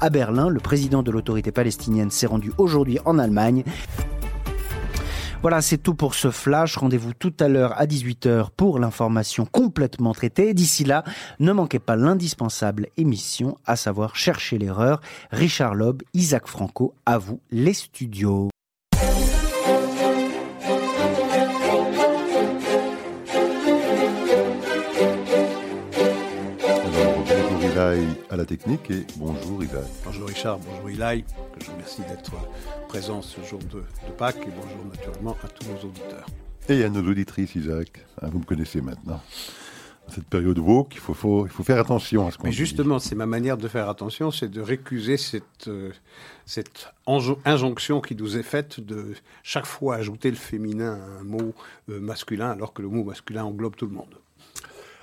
à Berlin. Le président de l'autorité palestinienne s'est rendu aujourd'hui en Allemagne. Voilà, c'est tout pour ce flash. Rendez-vous tout à l'heure à 18h pour l'information complètement traitée. D'ici là, ne manquez pas l'indispensable émission, à savoir Chercher l'erreur. Richard Loeb, Isaac Franco, à vous les studios. À la technique et bonjour Isaac. Bonjour Richard, bonjour Ilaï. Je vous remercie d'être présent ce jour de, Pâques et bonjour naturellement à tous nos auditeurs. Et à nos auditrices Isaac, hein, vous me connaissez maintenant. cette période woke, il faut, il faut faire attention à ce qu'on Mais justement, c'est ma manière de faire attention, c'est de récuser cette, euh, cette injonction qui nous est faite de chaque fois ajouter le féminin à un mot euh, masculin alors que le mot masculin englobe tout le monde.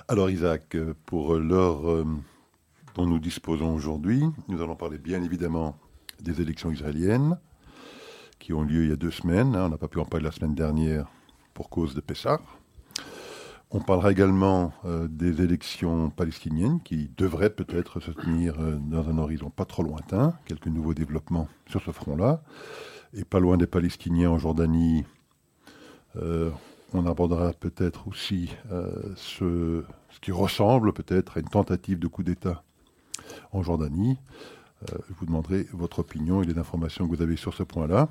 Alors Isaac, euh, pour l'heure dont nous disposons aujourd'hui. Nous allons parler bien évidemment des élections israéliennes qui ont lieu il y a deux semaines. Hein. On n'a pas pu en parler la semaine dernière pour cause de Pessah. On parlera également euh, des élections palestiniennes qui devraient peut-être se tenir euh, dans un horizon pas trop lointain. Quelques nouveaux développements sur ce front-là. Et pas loin des Palestiniens en Jordanie, euh, on abordera peut-être aussi ce, ce, qui ressemble peut-être à une tentative de coup d'État en Jordanie. Euh, je vous demanderai votre opinion et les informations que vous avez sur ce point-là.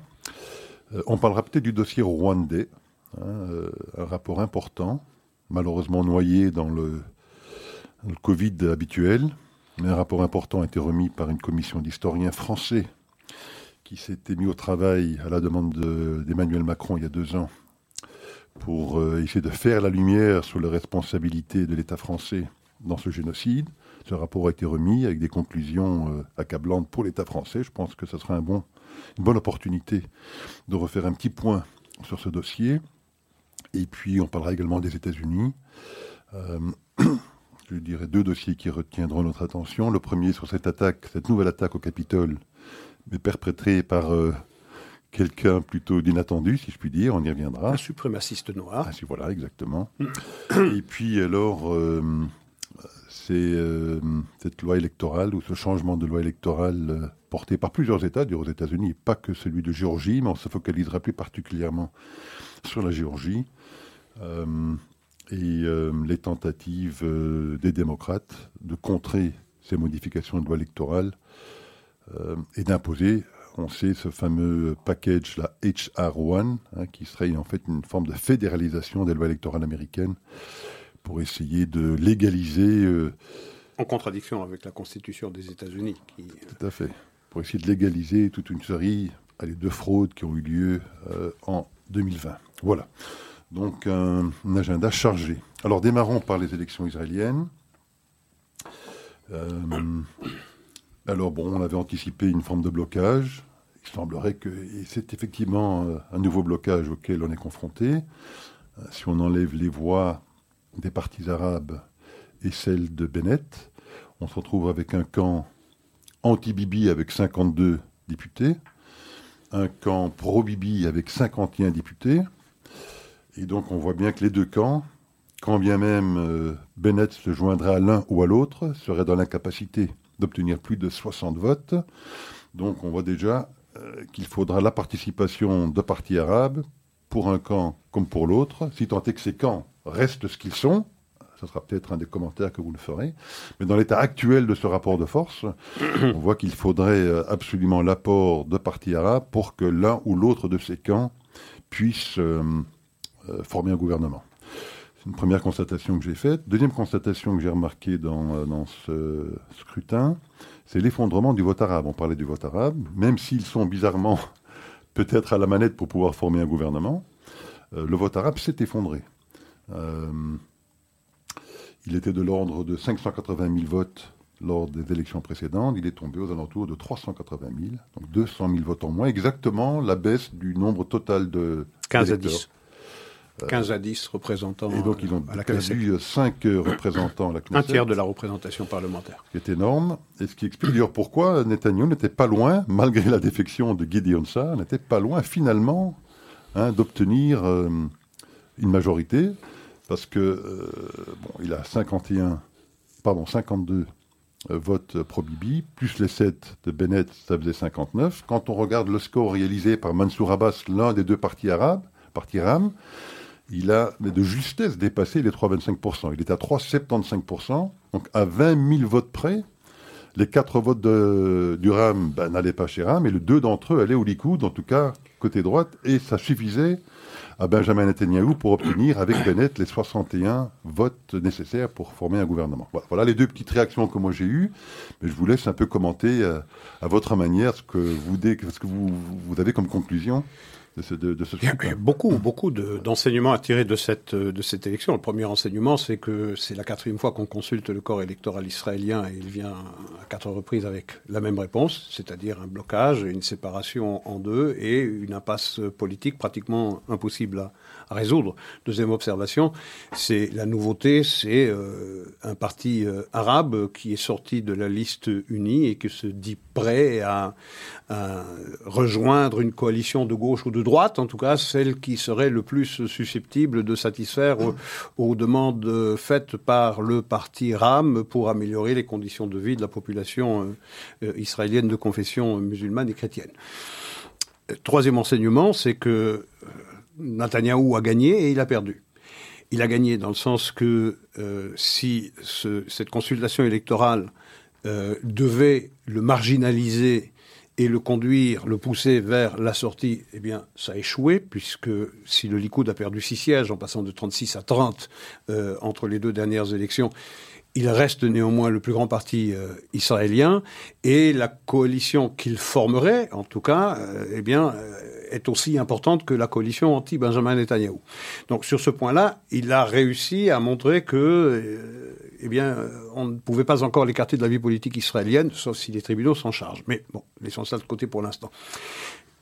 Euh, on parlera peut-être du dossier rwandais, hein, euh, un rapport important, malheureusement noyé dans le, Covid habituel, un rapport important a été remis par une commission d'historiens français qui s'était mis au travail à la demande d'Emmanuel Macron il y a deux ans pour essayer de faire la lumière sur les responsabilités de l'État français dans ce génocide. Ce rapport a été remis avec des conclusions euh, accablantes pour l'État français. Je pense que ce sera un bon, une bonne opportunité de refaire un petit point sur ce dossier. Et puis, on parlera également des États-Unis. Euh, je dirais deux dossiers qui retiendront notre attention. Le premier sur cette attaque, cette nouvelle attaque au Capitole, mais perpétrée par euh, quelqu'un plutôt d'inattendu, si je puis dire, on y reviendra. Un suprémaciste noir. Ah, si, voilà, exactement. Et puis alors, c'est euh, cette loi électorale ou ce changement de loi électorale euh, porté par plusieurs États, aux États-Unis, pas que celui de Géorgie, mais on se focalisera plus particulièrement sur la Géorgie euh, et les tentatives des démocrates de contrer ces modifications de loi électorale et d'imposer, on sait, ce fameux package, la HR1, hein, qui serait en fait une forme de fédéralisation des lois électorales américaines pour essayer de légaliser. Euh, en contradiction avec la Constitution des États-Unis. Qui... Tout à fait. Pour essayer de légaliser toute une série de fraudes qui ont eu lieu euh, en 2020. Voilà. Donc un, agenda chargé. Alors démarrons par les élections israéliennes. Euh, alors bon, on avait anticipé une forme de blocage. Il semblerait que c'est effectivement un nouveau blocage auquel on est confronté. Si on enlève les voix des partis arabes et celle de Bennett. On se retrouve avec un camp anti-Bibi avec 52 députés, un camp pro-Bibi avec 51 députés. Et donc on voit bien que les deux camps, quand bien même euh, Bennett se joindrait à l'un ou à l'autre, seraient dans l'incapacité d'obtenir plus de 60 votes. Donc on voit déjà euh, qu'il faudra la participation de partis arabes pour un camp comme pour l'autre, si tant est que ces camps restent ce qu'ils sont. Ce sera peut-être un des commentaires que vous le ferez. Mais dans l'état actuel de ce rapport de force, on voit qu'il faudrait euh, absolument l'apport de partis arabes pour que l'un ou l'autre de ces camps puisse euh, euh, former un gouvernement. C'est une première constatation que j'ai faite. Deuxième constatation que j'ai remarquée dans, dans ce scrutin, c'est l'effondrement du vote arabe. On parlait du vote arabe, même s'ils sont bizarrement peut-être à la manette pour pouvoir former un gouvernement, le vote arabe s'est effondré. Euh, il était de l'ordre de 580 000 votes lors des élections précédentes. Il est tombé aux alentours de 380 000, donc 200 000 votes en moins, exactement la baisse du nombre total de 15 à 10. 15 à 10 représentants. Et donc, ils ont à la perdu 5 représentants à la Knesset. Un tiers de la représentation parlementaire. Ce qui est énorme. Et ce qui explique d'ailleurs pourquoi Netanyahu n'était pas loin, malgré la défection de Gideon Sa'ar, n'était pas loin finalement hein, d'obtenir euh, une majorité parce que, euh, bon, il a 51, pardon, 52 votes pro-Bibi, plus les 7 de Bennett, ça faisait 59. Quand on regarde le score réalisé par Mansour Abbas, l'un des deux partis arabes, parti RAM, il a de justesse dépassé les 3,25%. Il est à 3,75%, donc à 20 000 votes près. Les quatre votes de, du RAM ben, n'allaient pas chez RAM, et les deux d'entre eux allaient au Likoud, en tout cas côté droite, et ça suffisait à Benjamin Netanyahu pour obtenir avec Bennett les 61 votes nécessaires pour former un gouvernement. Voilà, les deux petites réactions que moi j'ai eues, mais je vous laisse un peu commenter euh, à, votre manière ce que vous avez comme conclusion de ce, il, y a, beaucoup, beaucoup d'enseignements à tirer de cette, de cette élection. Le premier enseignement, c'est que c'est la quatrième fois qu'on consulte le corps électoral israélien et il vient à quatre reprises avec la même réponse, c'est-à-dire un blocage, une séparation en deux et une impasse politique pratiquement impossible à, résoudre. Deuxième observation, c'est la nouveauté, c'est euh, un parti euh, arabe qui est sorti de la liste unie et qui se dit prêt à, rejoindre une coalition de gauche ou de droite, en tout cas celle qui serait le plus susceptible de satisfaire aux, demandes faites par le parti RAM pour améliorer les conditions de vie de la population euh, israélienne de confession musulmane et chrétienne. Troisième enseignement, c'est que Netanyahou a gagné et il a perdu. Il a gagné dans le sens que euh, si cette consultation électorale euh, devait le marginaliser et le conduire, le pousser vers la sortie, eh bien, ça a échoué, puisque si le Likoud a perdu six sièges en passant de 36 à 30 euh, entre les deux dernières élections, il reste néanmoins le plus grand parti euh, israélien et la coalition qu'il formerait, en tout cas, euh, eh bien, euh, est aussi importante que la coalition anti-Benjamin Netanyahu. Donc sur ce point-là, il a réussi à montrer que, eh bien, on ne pouvait pas encore l'écarter de la vie politique israélienne, sauf si les tribunaux s'en chargent. Mais bon, laissons ça de côté pour l'instant.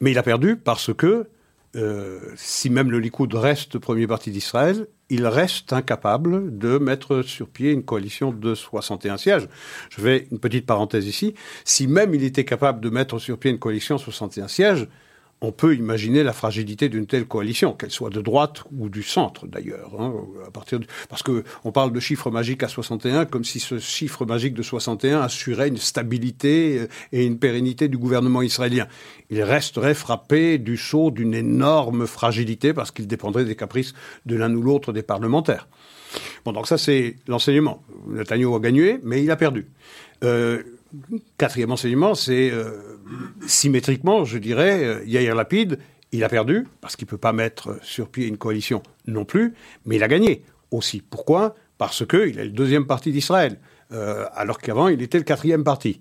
Mais il a perdu parce que euh, si même le Likoud reste premier parti d'Israël, il reste incapable de mettre sur pied une coalition de 61 sièges. Je vais une petite parenthèse ici. Si même il était capable de mettre sur pied une coalition de 61 sièges, on peut imaginer la fragilité d'une telle coalition, qu'elle soit de droite ou du centre d'ailleurs. Hein, Parce qu'on parle de chiffre magique à 61 comme si ce chiffre magique de 61 assurait une stabilité euh, et une pérennité du gouvernement israélien. Il resterait frappé du saut d'une énorme fragilité parce qu'il dépendrait des caprices de l'un ou l'autre des parlementaires. Bon, donc ça c'est l'enseignement. Netanyahu a gagné, mais il a perdu. Euh, Quatrième enseignement, c'est euh, symétriquement, je dirais, euh, Yair Lapide, il a perdu, parce qu'il ne peut pas mettre sur pied une coalition non plus, mais il a gagné aussi. Pourquoi? Parce qu'il est le deuxième parti d'Israël, euh, alors qu'avant, il était le quatrième parti.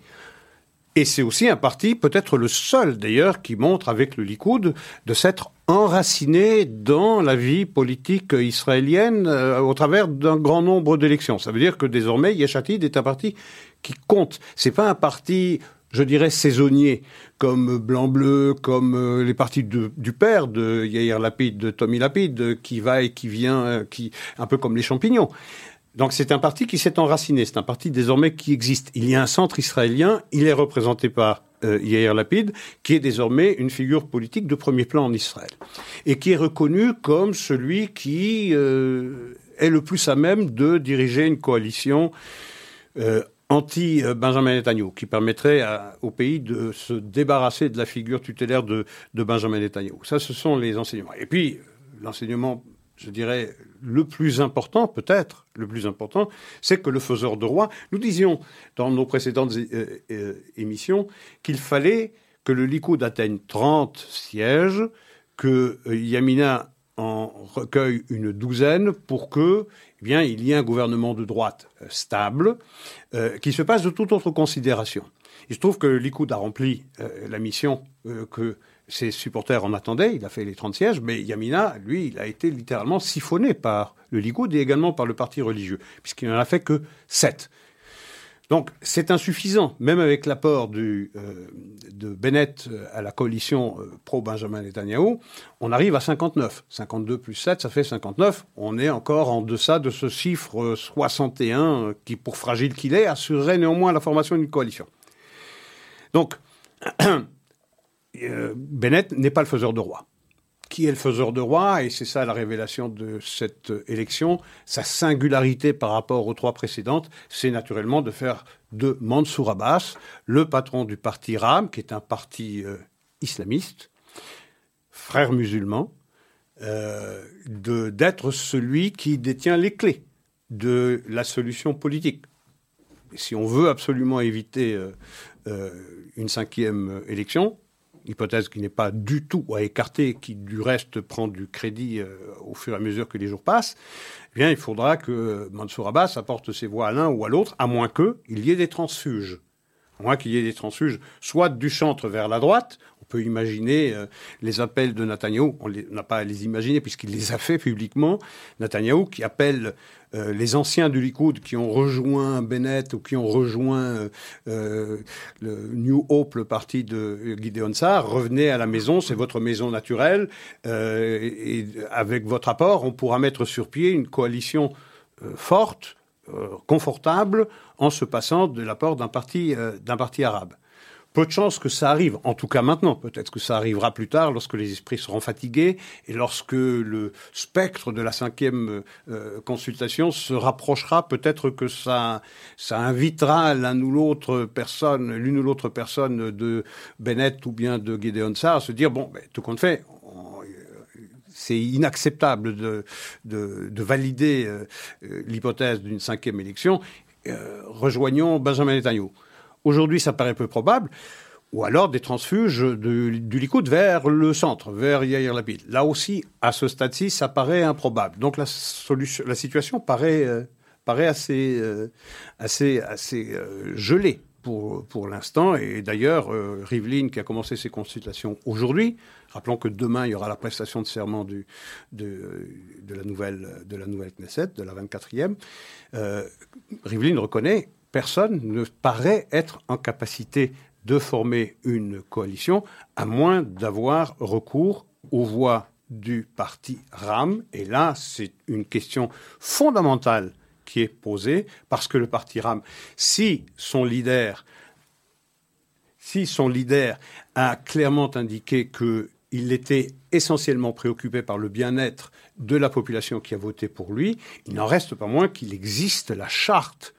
Et c'est aussi un parti, peut-être le seul d'ailleurs, qui montre avec le Likoud de s'être enraciné dans la vie politique israélienne au travers d'un grand nombre d'élections. Ça veut dire que désormais, Yeshatid est un parti qui compte. C'est pas un parti, je dirais, saisonnier, comme Blanc-Bleu, comme euh, les partis du père de Yair Lapid, de Tommy Lapid, qui va et qui vient, euh, qui, un peu comme les champignons. Donc c'est un parti qui s'est enraciné, c'est un parti désormais qui existe. Il y a un centre israélien, il est représenté par euh, Yair Lapid, qui est désormais une figure politique de premier plan en Israël, et qui est reconnu comme celui qui euh, est le plus à même de diriger une coalition euh, anti-Benjamin Netanyahu, qui permettrait au pays de se débarrasser de la figure tutélaire de, Benjamin Netanyahu. Ça, ce sont les enseignements. Et puis, l'enseignement, je dirais, le plus important, peut-être, le plus important, c'est que le faiseur de roi, nous disions dans nos précédentes émissions qu'il fallait que le Likoud atteigne 30 sièges, que euh, Yamina en recueille une douzaine pour que eh bien, il y ait un gouvernement de droite euh, stable euh, qui se passe de toute autre considération. Il se trouve que Likoud a rempli la mission que ses supporters en attendaient. Il a fait les 30 sièges, mais Yamina, lui, il a été littéralement siphonné par le Likoud et également par le parti religieux, puisqu'il n'en a fait que 7. Donc c'est insuffisant, même avec l'apport euh, de Bennett à la coalition euh, pro-Benjamin Netanyahu, on arrive à 59. 52 plus 7, ça fait 59. On est encore en deçà de ce chiffre 61 euh, qui, pour fragile qu'il est, assurerait néanmoins la formation d'une coalition. Donc, Bennett n'est pas le faiseur de roi. qui est le faiseur de roi, et c'est ça la révélation de cette élection, sa singularité par rapport aux trois précédentes, c'est naturellement de faire de Mansour Abbas le patron du parti RAM, qui est un parti euh, islamiste, frère musulman, euh, d'être celui qui détient les clés de la solution politique. si on veut absolument éviter euh, une cinquième élection, hypothèse qui n'est pas du tout à écarter, qui du reste prend du crédit euh, au fur et à mesure que les jours passent, eh bien, il faudra que Mansour Abbas apporte ses voix à l'un ou à l'autre, à moins qu'il y ait des transfuges. Qu'il y ait des transfuges, soit du centre vers la droite, peut imaginer euh, les appels de Netanyahou. On n'a pas à les imaginer puisqu'il les a fait publiquement. Netanyahou qui appelle euh, les anciens du Likoud qui ont rejoint Bennett ou qui ont rejoint euh, le New Hope, le parti de Gideon Sarr, revenez à la maison, c'est votre maison naturelle, et avec votre apport, on pourra mettre sur pied une coalition forte, confortable, en se passant de l'apport d'un parti, d'un parti arabe peu de chances que ça arrive, en tout cas maintenant. Peut-être que ça arrivera plus tard, lorsque les esprits seront fatigués et lorsque le spectre de la cinquième euh, consultation se rapprochera. Peut-être que ça, ça invitera l'un ou l'autre personne, l'une ou l'autre personne de Bennett ou bien de Gideon Sarr à se dire bon, ben, tout compte fait. C'est inacceptable de, de, valider euh, euh, l'hypothèse d'une cinquième élection. rejoignons Benjamin Netanyahu. Aujourd'hui, ça paraît peu probable. Ou alors des transfuges du Likoud vers le centre, vers Yair Lapid. Là aussi, à ce stade-ci, ça paraît improbable. Donc la, solution, la situation paraît, euh, paraît assez, euh, assez, assez euh, gelée pour, l'instant. Et d'ailleurs, Rivlin, qui a commencé ses consultations aujourd'hui, rappelons que demain, il y aura la prestation de serment de, de, la nouvelle, de la nouvelle Knesset, de la 24e, Rivlin reconnaît personne ne paraît être en capacité de former une coalition, à moins d'avoir recours aux voix du parti RAM. Et là, c'est une question fondamentale qui est posée, parce que le parti RAM, si son leader, si son leader a clairement indiqué qu'il était essentiellement préoccupé par le bien-être de la population qui a voté pour lui, il n'en reste pas moins qu'il existe la charte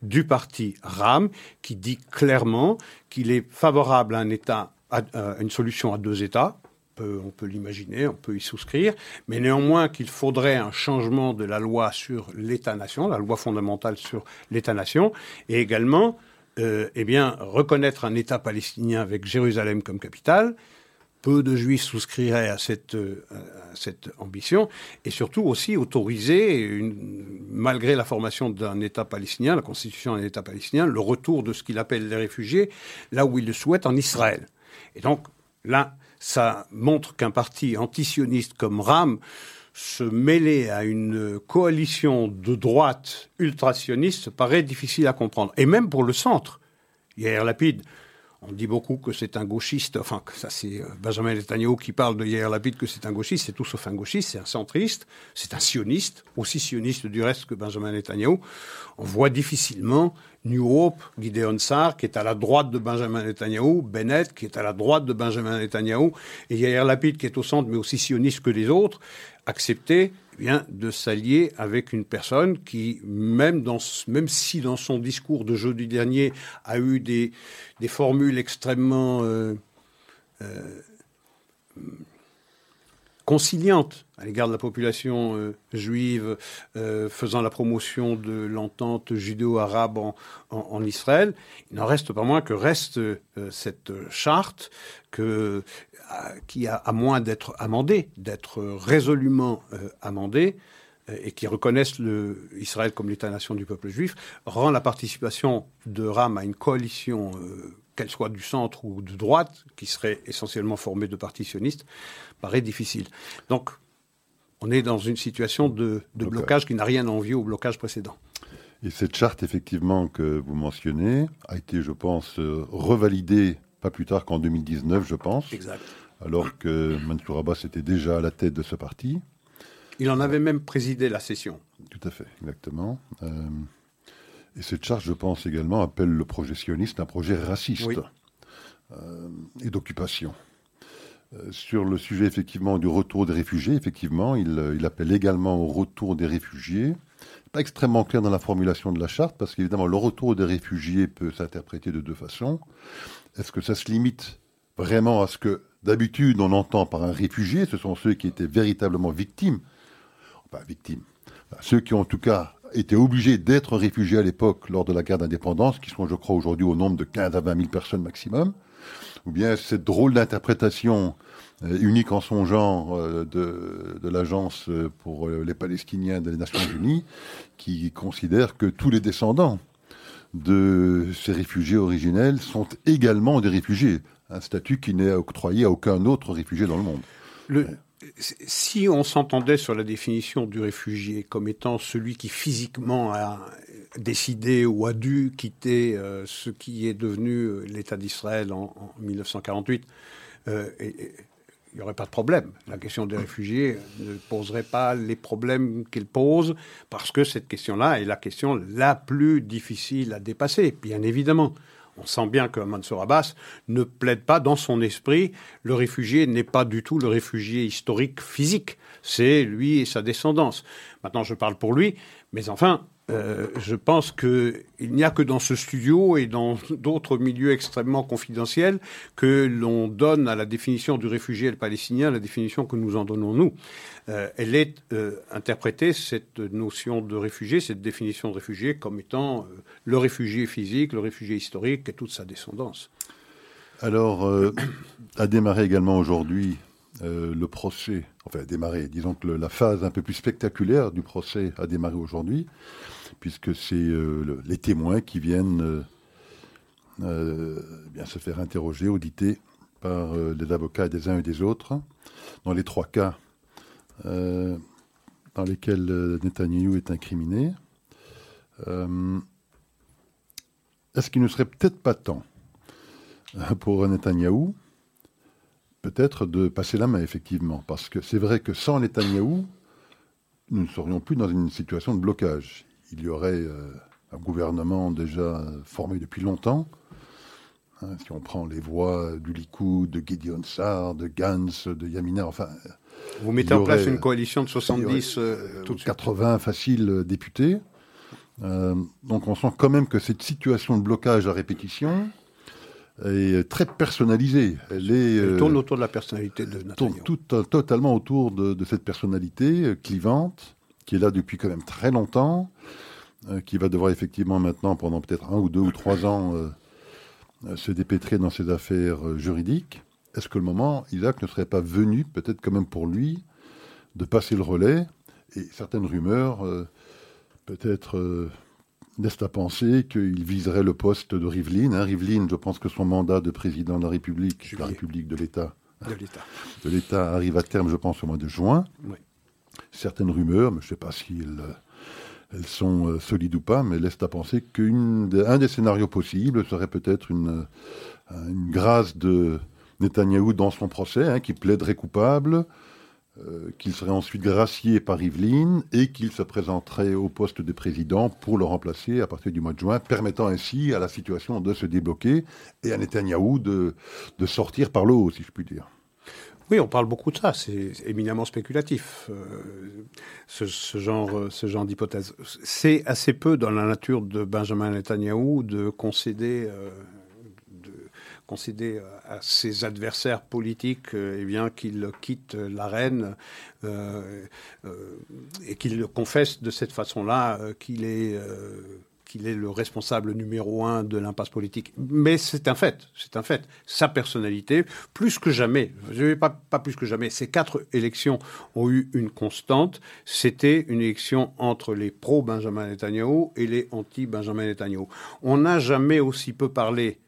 du parti RAM qui dit clairement qu'il est favorable à un État, à, une solution à deux États. On peut l'imaginer, on peut y souscrire, mais néanmoins qu'il faudrait un changement de la loi sur l'État-nation, la loi fondamentale sur l'État-nation, et également euh, eh bien, reconnaître un État palestinien avec Jérusalem comme capitale, peu de juifs souscriraient à cette, euh, ambition, et surtout aussi autoriser, malgré la formation d'un État palestinien, la constitution d'un État palestinien, le retour de ce qu'il appelle les réfugiés là où il le souhaite, en Israël. Et donc là, ça montre qu'un parti antisioniste comme RAM se mêler à une coalition de droite ultrationniste paraît difficile à comprendre. Et même pour le centre. Hier, Lapide on dit beaucoup que c'est un gauchiste, enfin, ça c'est euh, Benjamin Netanyahu qui parle de Yair Lapid que c'est un gauchiste, c'est tout sauf un gauchiste, c'est un centriste, c'est un sioniste, aussi sioniste du reste que Benjamin Netanyahu. On voit difficilement New Hope, Gideon Sarr, qui est à la droite de Benjamin Netanyahu, Bennett, qui est à la droite de Benjamin Netanyahu, et Yair Lapid, qui est au centre, mais aussi sioniste que les autres, accepter de s'allier avec une personne qui, même, dans, même si dans son discours de jeudi dernier a eu des, formules extrêmement euh, euh, conciliantes à l'égard de la population euh, juive, faisant la promotion de l'entente judéo-arabe en, Israël, il n'en reste pas moins que reste cette charte que qui a, à moins d'être amendé, d'être résolument euh, amendé, euh, et qui reconnaissent le, Israël comme l'État-nation du peuple juif, rend la participation de Ram à une coalition, euh, qu'elle soit du centre ou de droite, qui serait essentiellement formée de partis sionistes, paraît difficile. Donc, on est dans une situation de, blocage qui n'a rien à envier au blocage précédent. Et cette charte, effectivement, que vous mentionnez, a été, je pense, revalidée pas plus tard qu'en 2019, je pense. Exact. Alors que Mansour Abbas était déjà à la tête de ce parti. Il en avait même présidé la session. Tout à fait, exactement. Euh, et cette charte, je pense également, appelle le projet sioniste un projet raciste euh, et d'occupation. sur le sujet effectivement du retour des réfugiés. Effectivement, il, il appelle également au retour des réfugiés pas extrêmement clair dans la formulation de la charte, parce qu'évidemment, le retour des réfugiés peut s'interpréter de deux façons. Est-ce que ça se limite vraiment à ce que d'habitude on entend par un réfugié? Ce sont ceux qui étaient véritablement victimes, enfin victimes, ceux qui ont en tout cas été obligés d'être réfugiés à l'époque lors de la guerre d'indépendance, qui sont, je crois, aujourd'hui au nombre de 15 à 20 000 personnes maximum, ou bien cette drôle d'interprétation euh, unique en son genre euh, de, de l'Agence pour euh, les Palestiniens des Nations Unies, qui considère que tous les descendants de ces réfugiés originels sont également des réfugiés, un statut qui n'est octroyé à aucun autre réfugié dans le monde. Le, si on s'entendait sur la définition du réfugié comme étant celui qui physiquement a décidé ou a dû quitter euh, ce qui est devenu l'État d'Israël en, en, 1948, euh, il n'y aurait pas de problème. La question des réfugiés ne poserait pas les problèmes qu'elle pose, parce que cette question-là est la question la plus difficile à dépasser, bien évidemment. On sent bien que Mansour Abbas ne plaide pas dans son esprit. Le réfugié n'est pas du tout le réfugié historique physique. C'est lui et sa descendance. Maintenant, je parle pour lui, mais enfin, euh, je pense qu'il n'y a que dans ce studio et dans d'autres milieux extrêmement confidentiels que l'on donne à la définition du réfugié palestinien la définition que nous en donnons nous. Euh, elle est euh, interprétée, cette notion de réfugié, cette définition de réfugié, comme étant le réfugié physique, le réfugié historique et toute sa descendance. Alors, a démarré également aujourd'hui le procès, enfin a démarré, disons que la phase un peu plus spectaculaire du procès a démarré aujourd'hui puisque c'est euh, les témoins qui viennent euh, euh, bien se faire interroger, auditer par les avocats des uns et des autres. Dans les trois cas dans lesquels Netanyahu est incriminé, est-ce qu'il ne serait peut-être pas temps pour Netanyahou peut-être de passer la main, effectivement, parce que c'est vrai que sans Netanyahou, nous ne serions plus dans une situation de blocage il y aurait euh, un gouvernement déjà formé depuis longtemps. Hein, si on prend les voix du Likoud, de Gideon Sar, de Gantz, de Yamina, enfin. Vous mettez en place une coalition de 70, euh, tout 80 faciles députés. Euh, donc on sent quand même que cette situation de blocage à répétition est très personnalisée. Elle, est, tourne autour de la personnalité de Netanyahu. Tourne tout, totalement autour de, de, cette personnalité clivante qui est là depuis quand même très longtemps, euh, qui va devoir effectivement maintenant, pendant peut-être un ou deux ou trois ans, euh, euh, se dépêtrer dans ses affaires juridiques. Est-ce que le moment, Isaac, ne serait pas venu, peut-être quand même pour lui, de passer le relais Et certaines rumeurs, peut-être laissent à penser qu'il viserait le poste de Rivlin. Hein, Rivlin, je pense que son mandat de président de la République, de la République de l'État, de l'État arrive à terme, je pense, au mois de juin. Oui certaines rumeurs, mais je ne sais pas si elles, sont euh, solides ou pas, mais laissent à penser qu'un des scénarios possibles serait peut-être une, euh, une, grâce de Netanyahou dans son procès, hein, qui plaiderait coupable, euh, qu'il serait ensuite gracié par Yveline et qu'il se présenterait au poste de président pour le remplacer à partir du mois de juin, permettant ainsi à la situation de se débloquer et à Netanyahou de, de sortir par le haut, si je puis dire. Oui, on parle beaucoup de ça. C'est éminemment spéculatif, euh, ce, genre, ce genre d'hypothèse. C'est assez peu dans la nature de Benjamin Netanyahu de concéder, euh, à ses adversaires politiques euh, eh bien qu'il quitte l'arène et qu'il confesse de cette façon-là qu'il est qu'il est le responsable numéro un de l'impasse politique. Mais c'est un fait, c'est un fait. Sa personnalité, plus que jamais, pas, pas plus que jamais, ces quatre élections ont eu une constante, c'était une élection entre les pro-Benjamin Netanyahu et les anti-Benjamin Netanyahu. On n'a jamais aussi peu parlé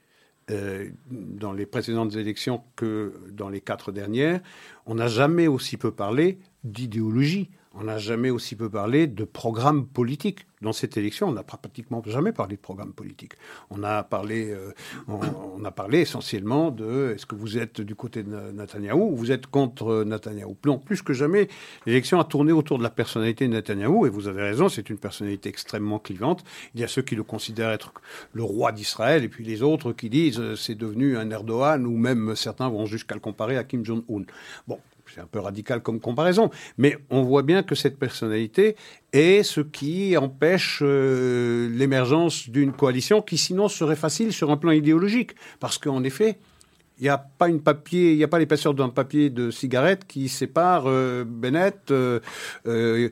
euh, dans les précédentes élections que dans les quatre dernières. On n'a jamais aussi peu parlé d'idéologie. On n'a jamais aussi peu parlé de programme politique. Dans cette élection, on n'a pratiquement jamais parlé de programme politique. On a parlé, euh, on, a parlé essentiellement de est-ce que vous êtes du côté de Netanyahou ou vous êtes contre Netanyahou? Non, plus que jamais, l'élection a tourné autour de la personnalité de Netanyahou, et vous avez raison, c'est une personnalité extrêmement clivante. Il y a ceux qui le considèrent être le roi d'Israël, et puis les autres qui disent euh, c'est devenu un Erdogan, ou même certains vont jusqu'à le comparer à Kim Jong-un. Bon, c'est un peu radical comme comparaison, mais on voit bien que cette personnalité est ce qui empêche euh, l'émergence d'une coalition qui sinon serait facile sur un plan idéologique, parce qu'en effet, il n'y a pas une papier, il n'y a pas l'épaisseur d'un papier de cigarette qui sépare euh, Bennett, euh, euh,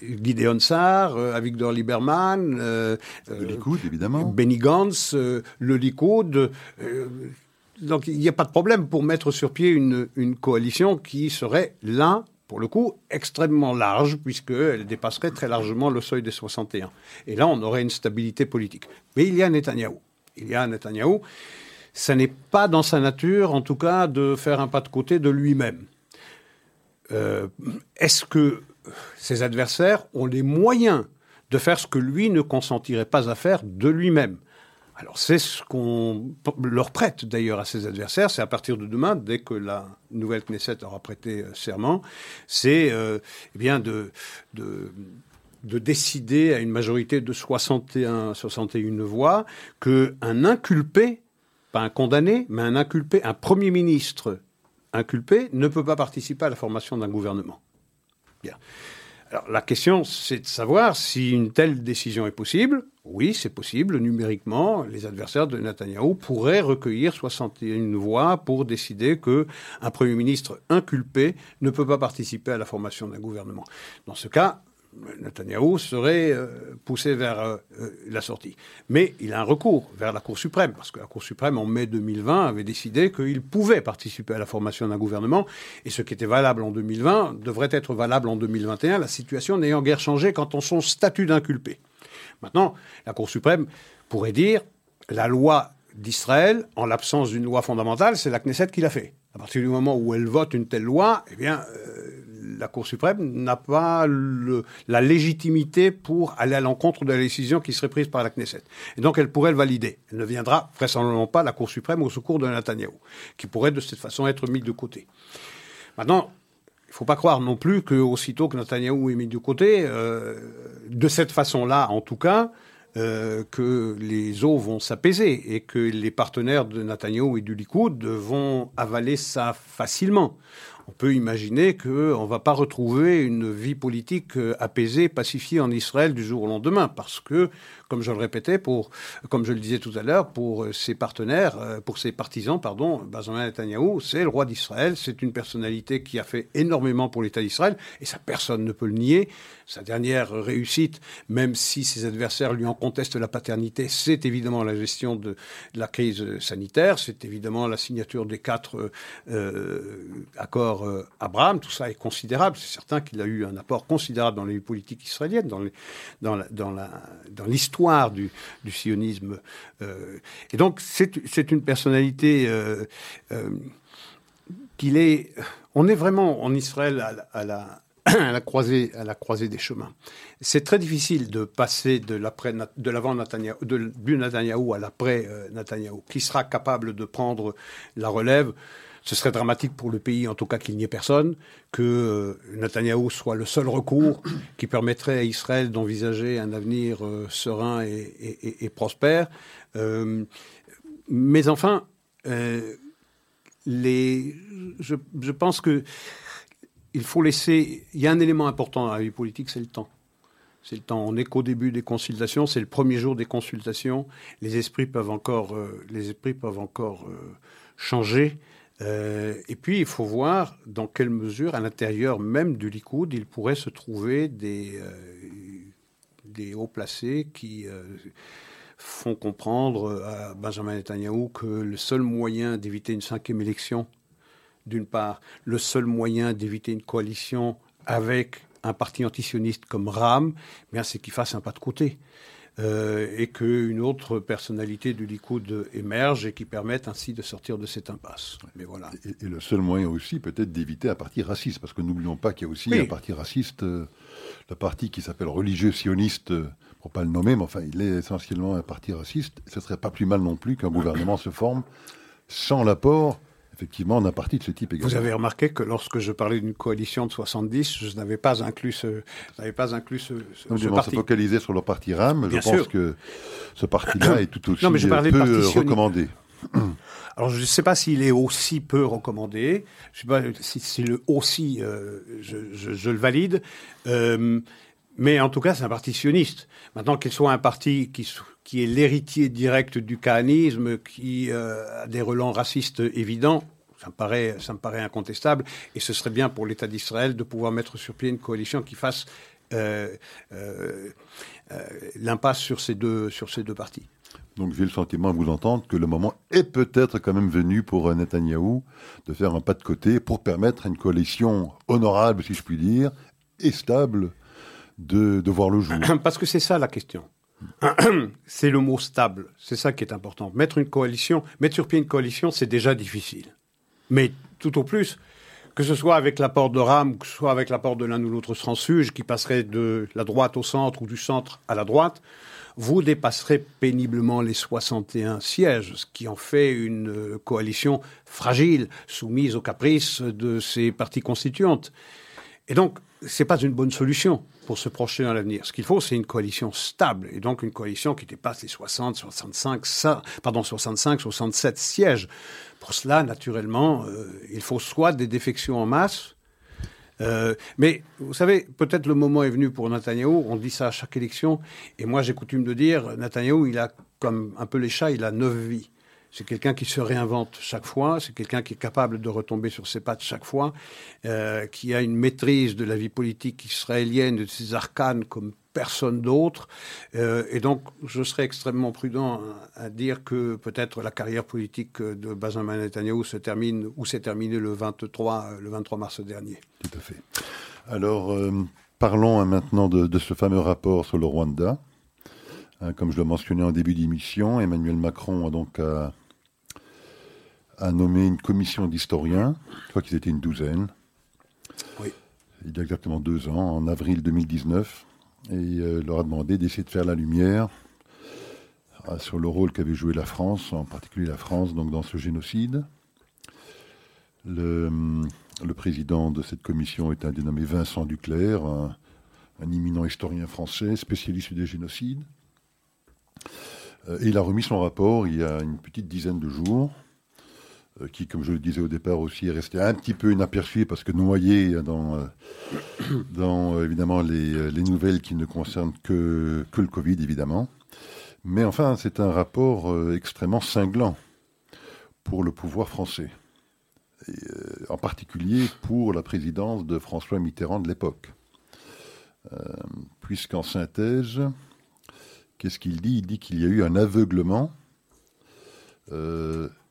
Gideon Sarr, Avigdor Lieberman, le Likoud évidemment, Benny Gantz, le Likoud donc il n'y a pas de problème pour mettre sur pied une, coalition qui serait là, pour le coup, extrêmement large, puisqu'elle dépasserait très largement le seuil des 61. Et là, on aurait une stabilité politique. Mais il y a Netanyahou. Il y a Netanyahou. Ça n'est pas dans sa nature, en tout cas, de faire un pas de côté de lui-même. Euh, est-ce que ses adversaires ont les moyens de faire ce que lui ne consentirait pas à faire de lui-même? Alors c'est ce qu'on leur prête d'ailleurs à ses adversaires, c'est à partir de demain, dès que la nouvelle Knesset aura prêté euh, serment, c'est euh, eh bien de, de, de, décider à une majorité de 61, 61 voix qu'un inculpé, pas un condamné, mais un inculpé, un Premier ministre inculpé, ne peut pas participer à la formation d'un gouvernement. Bien. La question, c'est de savoir si une telle décision est possible. Oui, c'est possible. Numériquement, les adversaires de Netanyahou pourraient recueillir 61 voix pour décider qu'un Premier ministre inculpé ne peut pas participer à la formation d'un gouvernement. Dans ce cas, Netanyahou serait euh, poussé vers euh, euh, la sortie. Mais il a un recours vers la Cour suprême, parce que la Cour suprême, en mai 2020, avait décidé qu'il pouvait participer à la formation d'un gouvernement, et ce qui était valable en 2020 devrait être valable en 2021, la situation n'ayant guère changé quant à son statut d'inculpé. Maintenant, la Cour suprême pourrait dire la loi d'Israël, en l'absence d'une loi fondamentale, c'est la Knesset qui l'a fait. À partir du moment où elle vote une telle loi, eh bien, la Cour suprême n'a pas la légitimité pour aller à l'encontre de la décision qui serait prise par la Knesset. Et donc elle pourrait le valider. Elle ne viendra vraisemblablement pas la Cour suprême au secours de Netanyahou, qui pourrait de cette façon être mis de côté. Maintenant, il ne faut pas croire non plus qu'aussitôt que Netanyahou est mis de côté, euh, de cette façon-là en tout cas, euh, que les eaux vont s'apaiser et que les partenaires de Netanyahou et du Likoud vont avaler ça facilement on peut imaginer qu'on ne va pas retrouver une vie politique euh, apaisée, pacifiée en Israël du jour au lendemain, parce que comme je le répétais, pour, comme je le disais tout à l'heure, pour euh, ses partenaires, euh, pour ses partisans, pardon, Benjamin Netanyahu, c'est le roi d'Israël, c'est une personnalité qui a fait énormément pour l'État d'Israël, et ça personne ne peut le nier. Sa dernière réussite, même si ses adversaires lui en contestent la paternité, c'est évidemment la gestion de, la crise sanitaire, c'est évidemment la signature des quatre euh, accords Abraham, tout ça est considérable. C'est certain qu'il a eu un apport considérable dans les politiques israéliennes, dans l'histoire du, sionisme. Euh, et donc, c'est une personnalité euh, euh, qu'il est. On est vraiment en Israël à, la, à la, croisée, à la croisée des chemins. C'est très difficile de passer de l'avant Netanyahou, de, du Netanyahou à l'après Netanyahou. Qui sera capable de prendre la relève? Ce serait dramatique pour le pays, en tout cas qu'il n'y ait personne, que euh, Netanyahou soit le seul recours qui permettrait à Israël d'envisager un avenir euh, serein et, prospère. Euh, mais enfin, je, pense que il faut laisser. Il y a un élément important dans la vie politique, c'est le temps. C'est le temps. On est qu'au début des consultations. C'est le premier jour des consultations. Les esprits peuvent encore, les esprits peuvent encore changer. Euh, et puis, il faut voir dans quelle mesure, à l'intérieur même du Likoud, il pourrait se trouver des, euh, hauts placés qui euh, font comprendre à Benjamin Netanyahu que le seul moyen d'éviter une cinquième élection, d'une part, le seul moyen d'éviter une coalition avec un parti antisioniste comme RAM, eh c'est qu'il fasse un pas de côté. Euh, et qu'une autre personnalité du Likoud émerge et qui permette ainsi de sortir de cette impasse. Mais voilà. Et, le seul moyen aussi peut-être d'éviter un parti raciste, parce que n'oublions pas qu'il y a aussi un parti raciste, euh, le parti qui s'appelle religieux sioniste, pour euh, pour pas le nommer, mais enfin il est essentiellement un parti raciste. Ce serait pas plus mal non plus qu'un gouvernement se forme sans l'apport effectivement d'un parti de ce type également. Vous avez remarqué que lorsque je parlais d'une coalition de 70, je n'avais pas inclus ce, n'avais pas inclus ce, ce, ce parti. focalisé sur le parti RAM. je pense que ce parti-là est tout aussi non, mais je peu recommandé. Alors je ne sais pas s'il est aussi peu recommandé. Je ne sais pas si le aussi, euh, je, je, je, le valide. Euh, mais en tout cas, c'est un parti sioniste. Maintenant qu'il soit un parti qui, qui est l'héritier direct du kahanisme, qui euh, a des relents racistes évidents, ça me, paraît, ça me paraît incontestable. Et ce serait bien pour l'État d'Israël de pouvoir mettre sur pied une coalition qui fasse euh, euh, l'impasse sur ces deux, sur ces deux partis. Donc j'ai le sentiment à vous entendre que le moment est peut-être quand même venu pour Netanyahou de faire un pas de côté pour permettre une coalition honorable, si je puis dire, et stable de, de voir le jour. Parce que c'est ça la question. c'est le mot stable. C'est ça qui est important. Mettre une coalition, mettre sur pied une coalition, c'est déjà difficile. Mais tout au plus, que ce soit avec l'apport de RAM, que ce soit avec l'apport de l'un ou l'autre transfuge, qui passerait de la droite au centre ou du centre à la droite, vous dépasserez péniblement les 61 sièges, ce qui en fait une euh, coalition fragile, soumise aux caprices de ses parties constituantes. Et donc, ce n'est pas une bonne solution pour se projeter dans l'avenir. Ce qu'il faut, c'est une coalition stable, et donc une coalition qui dépasse les 60, 65, ça, pardon, 65, 67 sièges. Pour cela, naturellement, euh, il faut soit des défections en masse, euh, mais vous savez, peut-être le moment est venu pour Netanyahu, on dit ça à chaque élection, et moi j'ai coutume de dire, Netanyahu, il a, comme un peu les chats, il a neuf vies. C'est quelqu'un qui se réinvente chaque fois, c'est quelqu'un qui est capable de retomber sur ses pattes chaque fois, euh, qui a une maîtrise de la vie politique israélienne, de ses arcanes comme personne d'autre. Euh, et donc, je serais extrêmement prudent à, dire que peut-être la carrière politique de Benjamin Netanyahu se termine ou s'est terminée le 23, le 23 mars dernier. Tout à fait. Alors, euh, parlons maintenant de, de, ce fameux rapport sur le Rwanda. Hein, comme je le mentionnais en début d'émission, Emmanuel Macron a donc a nommé une commission d'historiens, je crois qu'ils étaient une douzaine, oui. il y a exactement deux ans, en avril 2019, et euh, leur a demandé d'essayer de faire la lumière euh, sur le rôle qu'avait joué la France, en particulier la France, donc dans ce génocide. Le, le président de cette commission est un dénommé Vincent Duclerc, un, un éminent historien français, spécialiste des génocides. Euh, et il a remis son rapport il y a une petite dizaine de jours. Euh, qui, comme je le disais au départ aussi, est resté un petit peu inaperçu parce que noyé dans, euh, dans euh, évidemment les, les, nouvelles qui ne concernent que, que le Covid, évidemment. Mais enfin, c'est un rapport extrêmement cinglant pour le pouvoir français, en particulier pour la présidence de François Mitterrand de l'époque. Puisqu'en synthèse, qu'est-ce qu'il dit? Il dit qu'il y a eu un aveuglement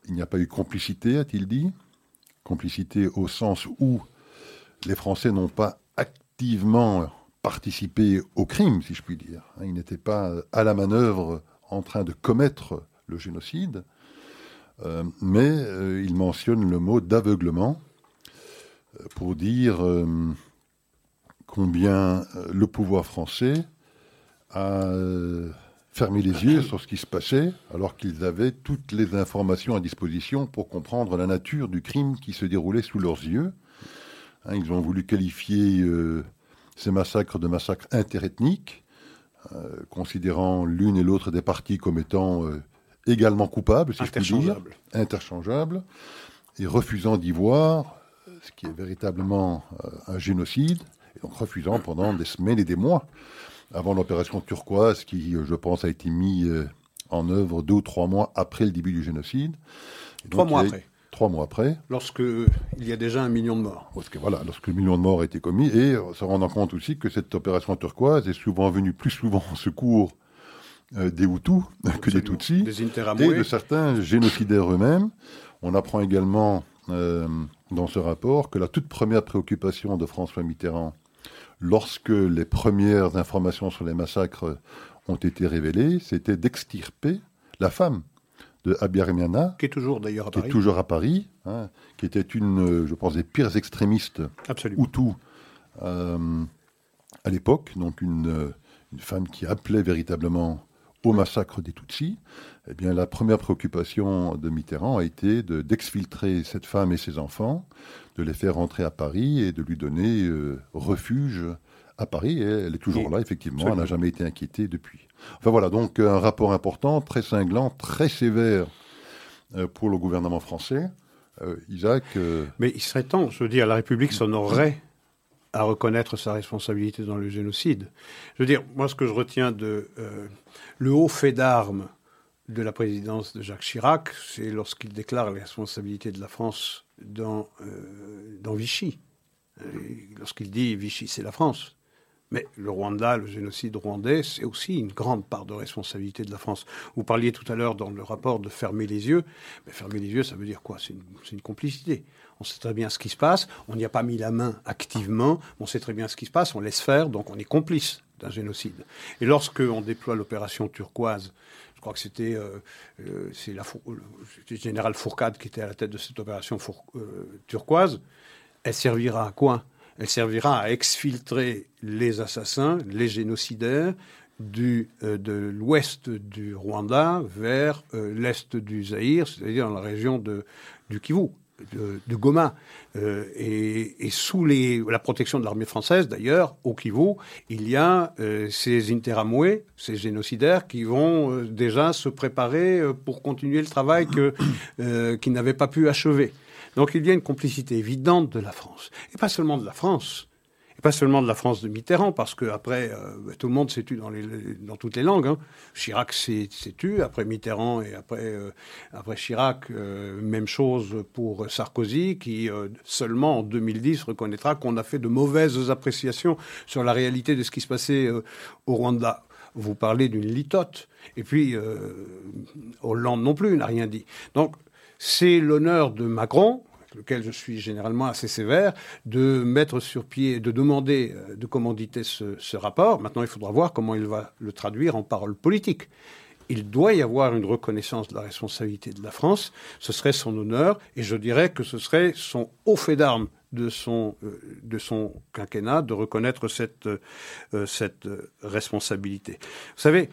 il n'y a pas eu complicité, a-t-il dit? Complicité au sens où les Français n'ont pas activement participé au crime, si je puis dire. Hein, ils n'étaient pas à la manœuvre en train de commettre le génocide, euh, mais euh, il mentionne le mot d'aveuglement euh, pour dire combien le pouvoir français a fermer les yeux sur ce qui se passait, alors qu'ils avaient toutes les informations à disposition pour comprendre la nature du crime qui se déroulait sous leurs yeux. Hein, ils ont voulu qualifier euh, ces massacres de massacres interethniques, euh, considérant l'une et l'autre des parties comme étant euh, également coupables, si je puis dire, interchangeables, et refusant d'y voir ce qui est véritablement un génocide, et donc refusant pendant des semaines et des mois avant l'opération turquoise qui, euh, je pense, a été mise euh, en œuvre deux ou trois mois après le début du génocide. trois mois après. Trois mois après. Lorsque il y a déjà un million de morts. Parce que voilà, lorsque le million de morts a été commis, et se rendant compte aussi que cette opération turquoise est souvent venue plus souvent en secours euh, des Hutus que des Tutsis, des et de certains génocidaires eux-mêmes. On apprend également dans ce rapport que la toute première préoccupation de François Mitterrand lorsque les premières informations sur les massacres ont été révélées, c'était d'extirper la femme de Abiarmiana, qui est toujours d'ailleurs à qui Paris. est toujours à Paris, hein, qui était une, je pense, des pires extrémistes. Hutus euh, à l'époque, donc une, une femme qui appelait véritablement au massacre des Tutsis. Eh bien, la première préoccupation de Mitterrand a été de- d'exfiltrer cette femme et ses enfants, de les faire rentrer à Paris et de lui donner euh, refuge à Paris. Et elle est toujours Et- là, effectivement. Elle n'a jamais été inquiétée depuis. Enfin voilà, donc un rapport important, très cinglant, très sévère euh, pour le gouvernement français. Euh, Isaac, Mais il serait temps, je veux dire, la République s'honorerait à reconnaître sa responsabilité dans le génocide. Je veux dire, moi, ce que je retiens de euh, le haut fait d'armes de la présidence de Jacques Chirac, c'est lorsqu'il déclare la responsabilité de la France dans, euh, Vichy. Lorsqu'il dit Vichy, c'est la France. Mais le Rwanda, le génocide rwandais, c'est aussi une grande part de responsabilité de la France. Vous parliez tout à l'heure dans le rapport de fermer les yeux. Mais fermer les yeux, ça veut dire quoi? C'est une, complicité. On sait très bien ce qui se passe. On n'y a pas mis la main activement. On sait très bien ce qui se passe. On laisse faire. Donc on est complice d'un génocide. Et lorsque on déploie l'opération turquoise, je crois que c'était euh, euh, c'est le général Fourcade qui était à la tête de cette opération euh, turquoise, elle servira à quoi? Elle servira à exfiltrer les assassins, les génocidaires euh, de l'ouest du Rwanda vers euh, l'est du Zaïre, c'est-à-dire dans la région du Kivu, de, de Goma. Euh, et, sous la protection de l'armée française, d'ailleurs, au Kivu, il y a ces Interamwe, ces génocidaires, qui vont déjà se préparer pour continuer le travail qu'ils n'avaient pas pu achever. Donc il y a une complicité évidente de la France. Et pas seulement de la France. Et pas seulement de la France de Mitterrand, parce que après, euh, bah, tout le monde s'est tu dans, toutes les langues. hein. Chirac s'est tu, après Mitterrand et après, euh, après Chirac, euh, même chose pour Sarkozy, qui seulement en 2010 reconnaîtra qu'on a fait de mauvaises appréciations sur la réalité de ce qui se passait au Rwanda. Vous parlez d'une litote. Et puis, Hollande non plus n'a rien dit. Donc, c'est l'honneur de Macron, lequel je suis généralement assez sévère, de mettre sur pied, de demander euh, de commanditer ce, ce rapport. Maintenant, il faudra voir comment il va le traduire en paroles politiques. Il doit y avoir une reconnaissance de la responsabilité de la France. Ce serait son honneur, et je dirais que ce serait son haut fait d'armes de son, euh, quinquennat de reconnaître cette, euh, cette responsabilité. Vous savez,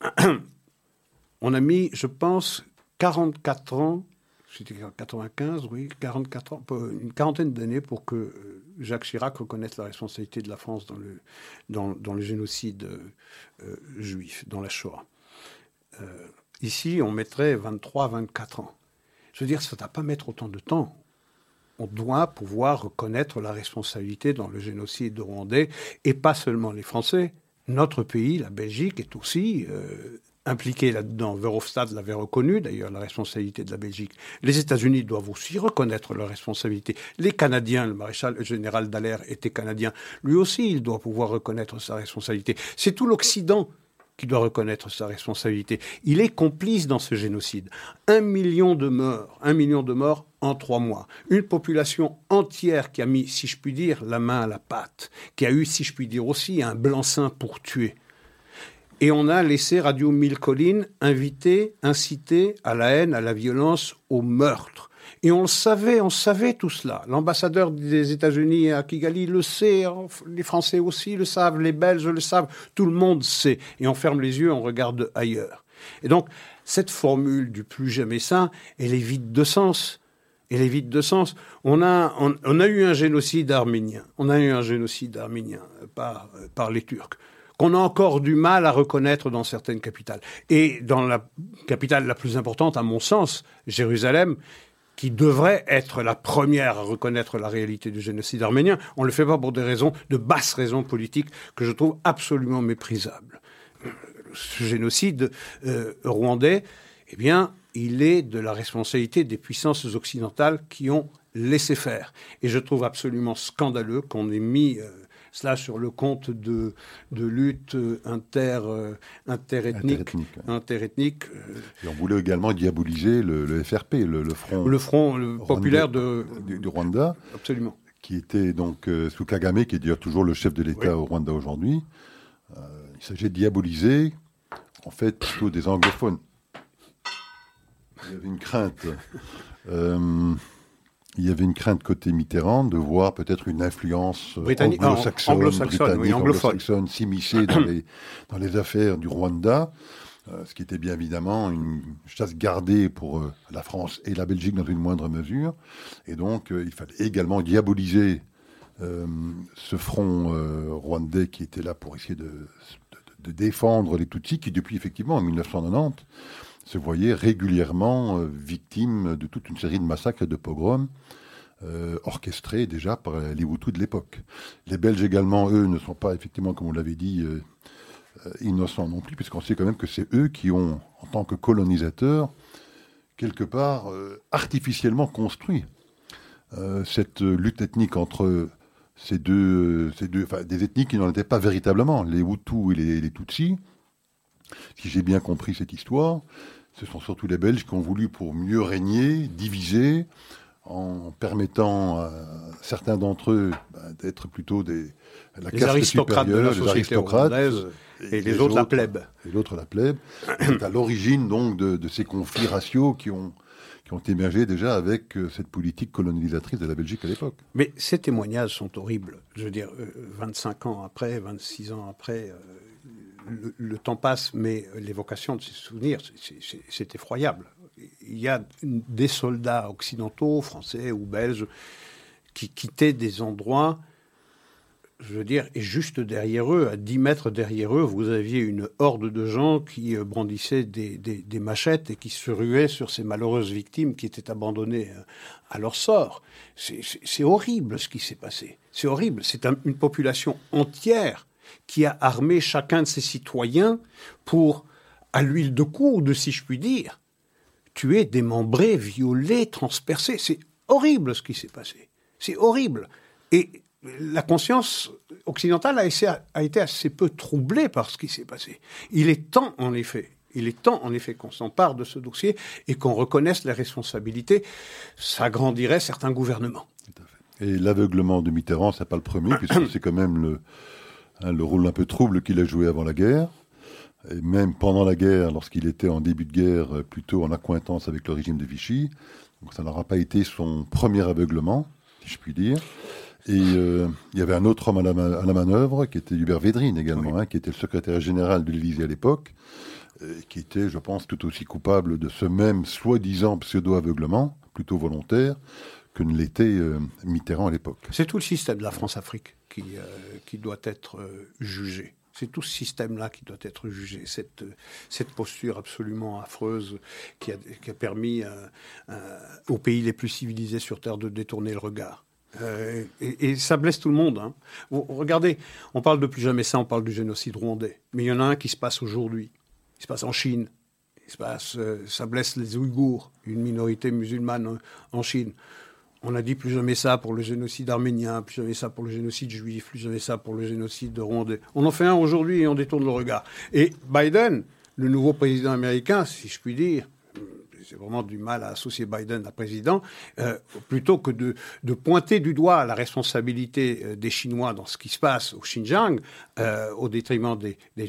on a mis, je pense, 44 ans, c'était 95, oui, 44 ans, une quarantaine d'années pour que euh, Jacques Chirac reconnaisse la responsabilité de la France dans le, génocide euh, juif, dans la Shoah. Euh, ici, on mettrait 23, 24 ans. Je veux dire, ça ne va pas mettre autant de temps. On doit pouvoir reconnaître la responsabilité dans le génocide rwandais, et pas seulement les Français. Notre pays, la Belgique, est aussi impliqué là-dedans. Verhofstadt l'avait reconnu, d'ailleurs, la responsabilité de la Belgique. Les États-Unis doivent aussi reconnaître leur responsabilité. Les Canadiens, le maréchal général Dallaire était canadien. Lui aussi, il doit pouvoir reconnaître sa responsabilité. C'est tout l'Occident qui doit reconnaître sa responsabilité. Il est complice dans ce génocide. Un million de morts, un million de morts en trois mois. Une population entière qui a mis, si je puis dire, la main à la pâte, qui a eu, si je puis dire aussi, un blanc-seing pour tuer. Et on a laissé Radio Mille Collines inviter, inciter à la haine, à la violence, au meurtre. Et on le savait, on savait tout cela. L'ambassadeur des États-Unis à Kigali le sait, les Français aussi le savent, les Belges le savent, tout le monde sait. Et on ferme les yeux, on regarde ailleurs. Et donc, cette formule du plus jamais sain, elle est vide de sens. Elle est vide de sens. On a, on, a eu un génocide arménien. On a eu un génocide arménien par, par les Turcs qu'on a encore du mal à reconnaître dans certaines capitales. Et dans la capitale la plus importante, à mon sens, Jérusalem, qui devrait être la première à reconnaître la réalité du génocide arménien, on ne le fait pas pour des raisons, de basses raisons politiques, que je trouve absolument méprisables. Ce génocide euh, rwandais, eh bien, il est de la responsabilité des puissances occidentales qui ont laissé faire. Et je trouve absolument scandaleux qu'on ait mis... Euh, cela sur le compte de, de lutte inter, euh, interethnique. Interethnique, ouais. interethnique, euh, Et on voulait également diaboliser le, le FRP, le, le Front le populaire de... du, du Rwanda, Absolument. qui était donc euh, sous Kagame, qui est d'ailleurs toujours le chef de l'État Oui. au Rwanda aujourd'hui. Euh, il s'agit de diaboliser, en fait, plutôt des anglophones. Il y avait une crainte. Euh, il y avait une crainte côté Mitterrand de voir peut-être une influence anglo-saxonne, anglo-saxonne s'immiscer dans les, dans les affaires du Rwanda. Euh, ce qui était bien évidemment une chasse gardée pour euh, la France et la Belgique dans une moindre mesure. Et donc, euh, il fallait également diaboliser ce front rwandais qui était là pour essayer de, défendre les Tutsis, qui depuis effectivement en 1990 se voyaient régulièrement victimes de toute une série de massacres et de pogroms. orchestrés déjà par les Hutus de l'époque. Les Belges également, eux, ne sont pas effectivement, comme on l'avait dit, euh, innocents non plus, puisqu'on sait quand même que c'est eux qui ont, en tant que colonisateurs, quelque part euh, artificiellement construit euh, cette lutte ethnique entre ces deux, ces deux enfin, des ethnies qui n'en étaient pas véritablement, les Hutus et les, les Tutsis. Si j'ai bien compris cette histoire, ce sont surtout les Belges qui ont voulu, pour mieux régner, diviser, en permettant à certains d'entre eux bah, d'être plutôt des la les aristocrates de la société et, les, autres, la plèbe. Et l'autre la plèbe. C'est à l'origine donc de, ces conflits raciaux qui ont qui ont émergé déjà avec euh, cette politique colonisatrice de la Belgique à l'époque. Mais ces témoignages sont horribles. Je veux dire, 25 euh, ans après, 26 ans après, euh, le, temps passe, mais l'évocation de ces souvenirs, c'est effroyable il y a des soldats occidentaux, français ou belges, qui quittaient des endroits, je veux dire, et juste derrière eux, à 10 mètres derrière eux, vous aviez une horde de gens qui euh, brandissaient des, machettes et qui se ruaient sur ces malheureuses victimes qui étaient abandonnées euh, à leur sort. C'est horrible ce qui s'est passé. C'est horrible. C'est une population entière qui a armé chacun de ses citoyens pour, à l'huile de coude, si je puis dire, tués, démembrés, violés, transpercés. C'est horrible ce qui s'est passé. C'est horrible. Et la conscience occidentale a, été assez peu troublée par ce qui s'est passé. Il est temps, en effet, il est temps, en effet, qu'on s'empare de ce dossier et qu'on reconnaisse les responsabilités. Ça grandirait certains gouvernements. Et l'aveuglement de Mitterrand, c'est pas le premier, puisque c'est quand même le, hein, le rôle un peu trouble qu'il a joué avant la guerre et même pendant la guerre, lorsqu'il était en début de guerre, euh, plutôt en accointance avec le régime de Vichy. Donc ça n'aura pas été son premier aveuglement, si je puis dire. Et euh, il y avait un autre homme à la, manœuvre, qui était Hubert Védrine également, hein, qui était le secrétaire général de l'Élysée à l'époque, qui était, je pense, tout aussi coupable de ce même soi-disant pseudo-aveuglement, plutôt volontaire, que ne l'était euh, Mitterrand à l'époque. C'est tout le système de la France-Afrique qui, qui doit être jugé. C'est tout ce système-là qui doit être jugé, cette, cette posture absolument affreuse qui a, qui a permis euh, euh, aux pays les plus civilisés sur Terre de détourner le regard. Euh, et, ça blesse tout le monde. Hein. regardez, on parle de plus jamais ça, on parle du génocide rwandais. Mais il y en a un qui se passe aujourd'hui. Il se passe en Chine. Il se passe, ça blesse les Ouïghours, une minorité musulmane en Chine. On a dit plus jamais ça pour le génocide arménien, plus jamais ça pour le génocide juif, plus jamais ça pour le génocide rwandais. On en fait un aujourd'hui et on détourne le regard. Et Biden, le nouveau président américain, si je puis dire, j'ai vraiment du mal à associer Biden à président, euh, plutôt que de, pointer du doigt la responsabilité euh, des Chinois dans ce qui se passe au Xinjiang, euh, au détriment des, des,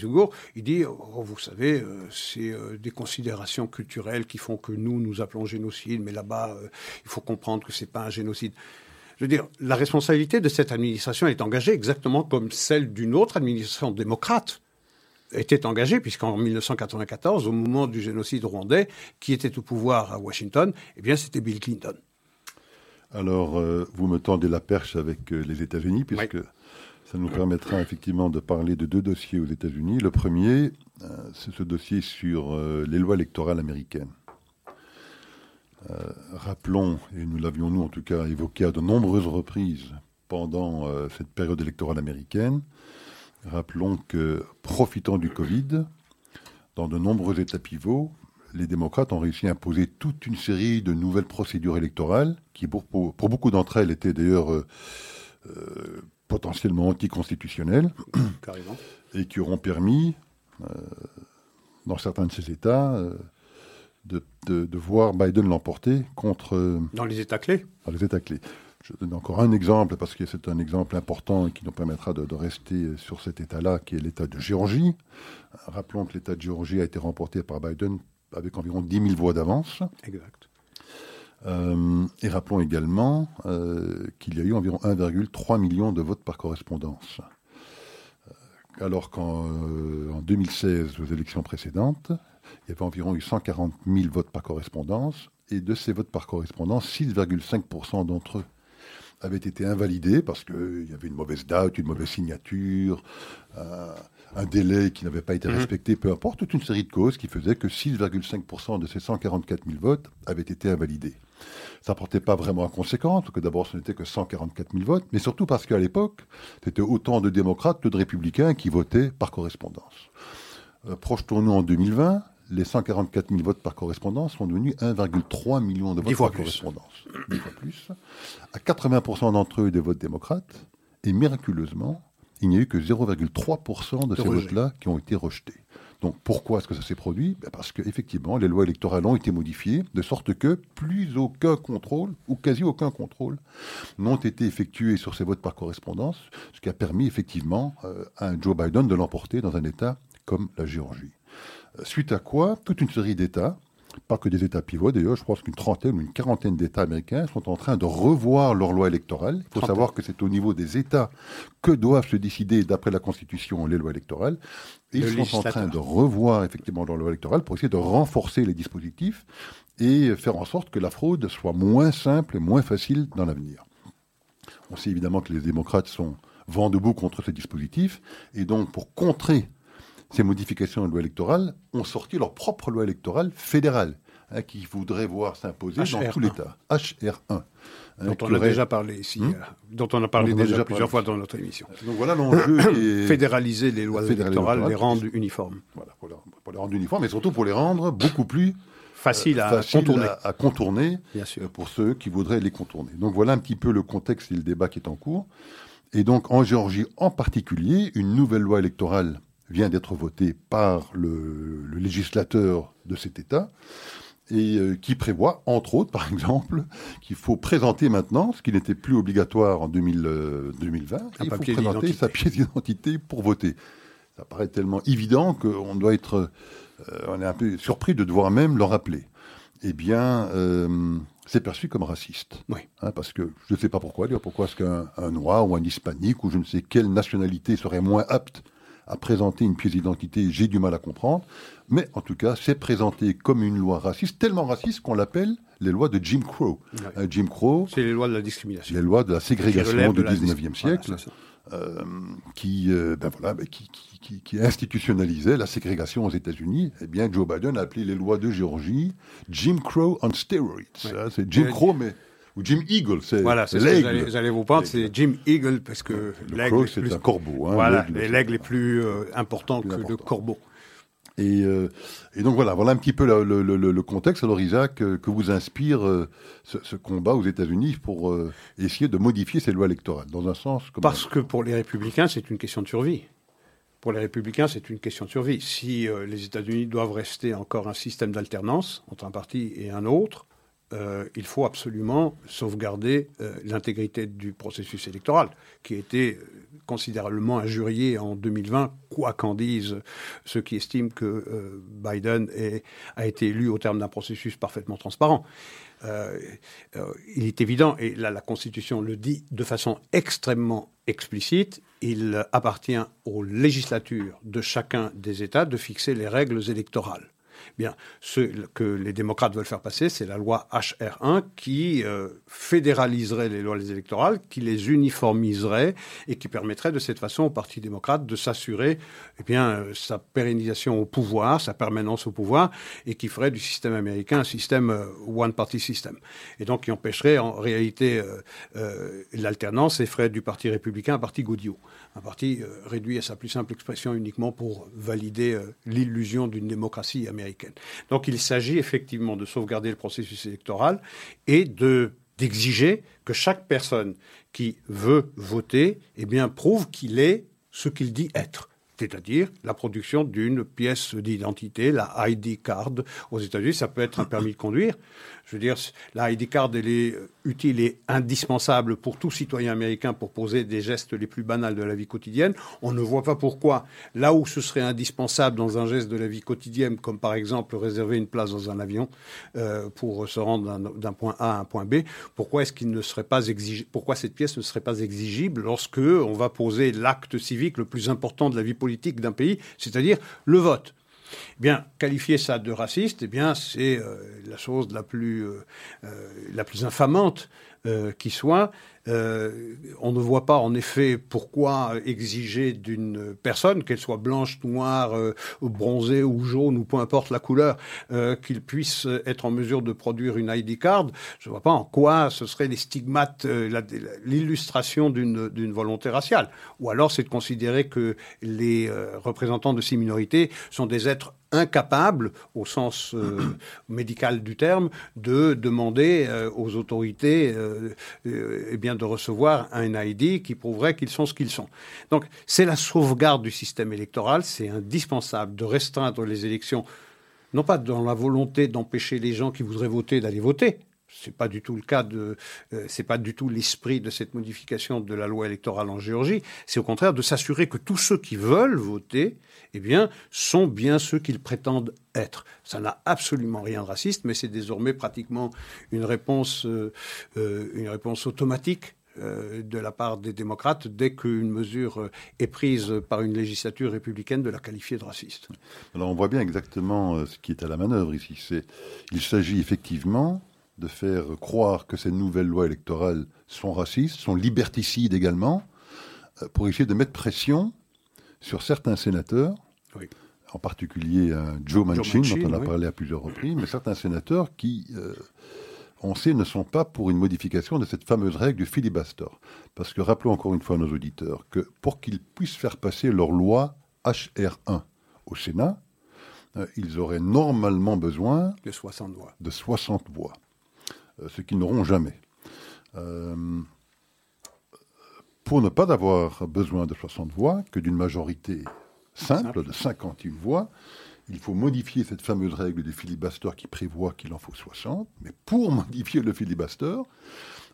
il dit, oh, vous savez, c'est des considérations culturelles qui font que nous, nous appelons génocide, mais là-bas, il faut comprendre que c'est pas un génocide. Je veux dire, la responsabilité de cette administration est engagée exactement comme celle d'une autre administration démocrate était engagé, puisqu'en 1994, au moment du génocide rwandais, qui était au pouvoir à Washington, eh bien, c'était Bill Clinton. Alors, euh, vous me tendez la perche avec euh, les États-Unis, puisque ça nous permettra effectivement de parler de deux dossiers aux États-Unis. Le premier, euh, c'est ce dossier sur les lois électorales américaines. rappelons, et nous l'avions nous en tout cas évoqué à de nombreuses reprises pendant cette période électorale américaine, Rappelons que, profitant du Covid, dans de nombreux États pivots, les démocrates ont réussi à imposer toute une série de nouvelles procédures électorales, qui pour, beaucoup d'entre elles étaient d'ailleurs euh, euh, potentiellement anticonstitutionnelles, et qui auront permis, euh, dans certains de ces États, de, voir Biden l'emporter contre... Dans les États clés Dans les États clés. Je donne encore un exemple parce que c'est un exemple important et qui nous permettra de, rester sur cet État-là, qui est l'État de Géorgie. Rappelons que l'État de Géorgie a été remporté par Biden avec environ 10 000 voix d'avance. Exact. Euh, et rappelons également euh, qu'il y a eu environ 1,3 million de votes par correspondance. Euh, alors qu'en 2016, aux élections précédentes, il y avait environ eu 140 000 votes par correspondance. Et de ces votes par correspondance, 6,5% d'entre eux avaient été invalidés parce qu'il y avait une mauvaise date, une mauvaise signature, un délai qui n'avait pas été mhm. respecté, peu importe, toute une série de causes qui faisaient que 6,5% de ces 144 000 votes avaient été invalidés. Ça portait pas vraiment à conséquence, que d'abord ce n'était que 144 000 votes, mais surtout parce qu'à l'époque, c'était autant de démocrates que de républicains qui votaient par correspondance. Euh, Projetons-nous en 2020, les 144 000 votes par correspondance sont devenus 1,3 million de votes par correspondance. Dix fois plus. À 80% d'entre eux des votes démocrates, et miraculeusement, il n'y a eu que 0,3% de, ces votes-là qui ont été rejetés. Donc pourquoi est-ce que ça s'est produit? Ben Parce qu'effectivement, les lois électorales ont été modifiées de sorte que plus aucun contrôle, ou quasi aucun contrôle, n'ont été effectués sur ces votes par correspondance, ce qui a permis effectivement euh, à Joe Biden de l'emporter dans un État comme la Géorgie. Suite à quoi, toute une série d'États, pas que des États pivots d'ailleurs, je pense qu'une trentaine ou une quarantaine d'États américains sont en train de revoir leur loi électorale. Il faut savoir que c'est au niveau des États que doivent se décider, d'après la Constitution, les lois électorales. ils sont en train de revoir effectivement leur loi électorale pour essayer de renforcer les dispositifs et faire en sorte que la fraude soit moins simple et moins facile dans l'avenir. On sait évidemment que les démocrates sont vent debout contre ces dispositifs et donc pour contrer ces modifications de loi électorale ont sorti leur propre loi électorale fédérale, hein, qui voudrait voir s'imposer dans tout l'État. HR1. Hein, dont on a déjà parlé ici, hmm euh, dont on a parlé déjà, plusieurs fois dans notre émission. Donc voilà l'enjeu. Fédéraliser les lois électorales, les rendre uniformes. Voilà, pour, les rendre uniformes, mais surtout pour les rendre beaucoup plus faciles à, contourner. À, contourner Bien sûr. Euh, pour ceux qui voudraient les contourner. Donc voilà un petit peu le contexte et le débat qui est en cours. Et donc en Géorgie en particulier, une nouvelle loi électorale vient d'être voté par le, législateur de cet État et euh, qui prévoit, entre autres, par exemple, qu'il faut présenter maintenant, ce qui n'était plus obligatoire en 2000, 2020, euh, il faut présenter sa pièce d'identité pour voter. Ça paraît tellement évident qu'on doit être, euh, on est un peu surpris de devoir même le rappeler. Eh bien, c'est perçu comme raciste. Oui. Hein, parce que je ne sais pas pourquoi, pourquoi est-ce qu'un noir ou un hispanique ou je ne sais quelle nationalité serait moins apte à présenter une pièce d'identité, j'ai du mal à comprendre. Mais en tout cas, c'est présenté comme une loi raciste, tellement raciste qu'on l'appelle les lois de Jim Crow. Euh, Jim Crow. C'est les lois de la discrimination. Les lois de la ségrégation du 19e siècle. Euh, qui, euh, ben voilà, ben qui, qui, qui, institutionnalisait la ségrégation aux États-Unis, eh bien, Joe Biden a appelé les lois de Géorgie Jim Crow on steroids. C'est Jim Crow, mais ou Jim Eagle, c'est Voilà, c'est ce j'allais vous parler, c'est Jim Eagle, parce que l'aigle c'est plus... un corbeau. Hein, voilà, l'aigle est plus euh, important que le corbeau. Et, euh, et, donc voilà, voilà un petit peu le, le, le, contexte. Alors Isaac, euh, que vous inspire ce, ce, combat aux États-Unis pour essayer de modifier ces lois électorales dans un sens Parce que pour les républicains, c'est une question de survie. Pour les républicains, c'est une question de survie. Si les États-Unis doivent rester encore un système d'alternance entre un parti et un autre, euh, il faut absolument sauvegarder euh, l'intégrité du processus électoral, qui a été euh, considérablement injurié en 2020, quoi qu'en disent ceux qui estiment que Biden a été élu au terme d'un processus parfaitement transparent. il est évident, et là la Constitution le dit de façon extrêmement explicite, il appartient aux législatures de chacun des États de fixer les règles électorales. Bien, ce que les démocrates veulent faire passer, c'est la loi HR1 qui euh, fédéraliserait les lois électorales, qui les uniformiserait et qui permettrait de cette façon au Parti démocrate de s'assurer eh bien, euh, sa pérennisation au pouvoir, sa permanence au pouvoir, et qui ferait du système américain un système euh, one-party system. Et donc qui empêcherait en réalité l'alternance et ferait du Parti républicain un parti Gaudio un parti réduit à sa plus simple expression uniquement pour valider l'illusion d'une démocratie américaine. Donc il s'agit effectivement de sauvegarder le processus électoral et de d'exiger que chaque personne qui veut voter eh prouve qu'il est ce qu'il dit être. c'est-à-dire la production d'une pièce d'identité, la ID card. Aux États-Unis, ça peut être un permis de conduire. Je veux dire, la ID card, est utile et indispensable pour tout citoyen américain pour poser des gestes les plus banals de la vie quotidienne. On ne voit pas pourquoi, là où ce serait indispensable dans un geste de la vie quotidienne, comme par exemple réserver une place dans un avion euh, pour se rendre d'un point A à un point B, pourquoi cette pièce ne serait pas exigible lorsque on va poser l'acte civique le plus important de la vie politique d'un pays, c'est-à-dire le vote? Eh bien, qualifier ça de raciste, eh bien, c'est euh, la chose la plus, euh, euh, la plus infamante qui soit. On ne voit pas en effet pourquoi exiger d'une personne, qu'elle soit blanche, noire, bronzée ou jaune ou peu importe la couleur, qu'il puisse être en mesure de produire une ID card. Je ne vois pas en quoi ce serait les stigmates, l'illustration d'une volonté raciale. Ou alors c'est de considérer que les représentants de ces minorités sont des êtres incapable, au sens euh, médical du terme, de demander euh, aux autorités euh, eh bien, de recevoir un ID qui prouverait qu'ils sont ce qu'ils sont. Donc c'est la sauvegarde du système électoral, c'est indispensable de restreindre les élections, non pas dans la volonté d'empêcher les gens qui voudraient voter d'aller voter, c'est pas du tout le cas de, c'est pas du tout l'esprit de cette modification de la loi électorale en Géorgie. C'est au contraire de s'assurer que tous ceux qui veulent voter eh bien, sont bien ceux qu'ils prétendent être. Ça n'a absolument rien de raciste, mais c'est désormais pratiquement une réponse, euh, euh, une réponse automatique euh, de la part des démocrates dès qu'une mesure est prise par une législature républicaine de la qualifier de raciste. Alors on voit bien exactement ce qui est à la manœuvre ici. Il s'agit effectivement de faire croire que ces nouvelles lois électorales sont racistes, sont liberticides également, pour essayer de mettre pression sur certains sénateurs, en particulier euh, Joe Manchin, dont on a parlé à plusieurs reprises, mais certains sénateurs qui, euh, on sait, ne sont pas pour une modification de cette fameuse règle du filibuster. Parce que rappelons encore une fois à nos auditeurs que pour qu'ils puissent faire passer leur loi HR1 au Sénat, euh, ils auraient normalement besoin de 60 voix. De 60 voix, ce qu'ils n'auront jamais pour ne pas avoir besoin de 60 voix, que d'une majorité simple de 51 voix, il faut modifier cette fameuse règle du filibuster qui prévoit qu'il en faut 60. Mais pour modifier le filibuster,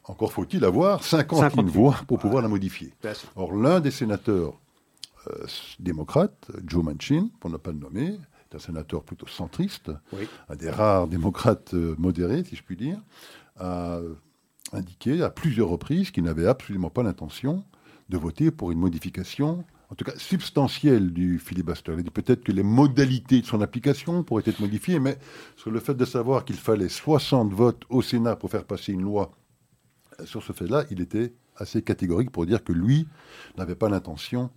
encore faut-il avoir 51, voix pour pouvoir la modifier. Or, l'un des sénateurs euh, démocrates, Joe Manchin, pour ne pas le nommer, un sénateur plutôt centriste, un des rares démocrates euh, modérés, si je puis dire, a indiqué à plusieurs reprises qu'il n'avait absolument pas l'intention de voter pour une modification, en tout cas substantielle du filibuster. Il a dit peut-être que les modalités de son application pourraient être modifiées, mais sur le fait de savoir qu'il fallait 60 votes au Sénat pour faire passer une loi, euh, sur ce fait-là, il était assez catégorique pour dire que lui n'avait pas l'intention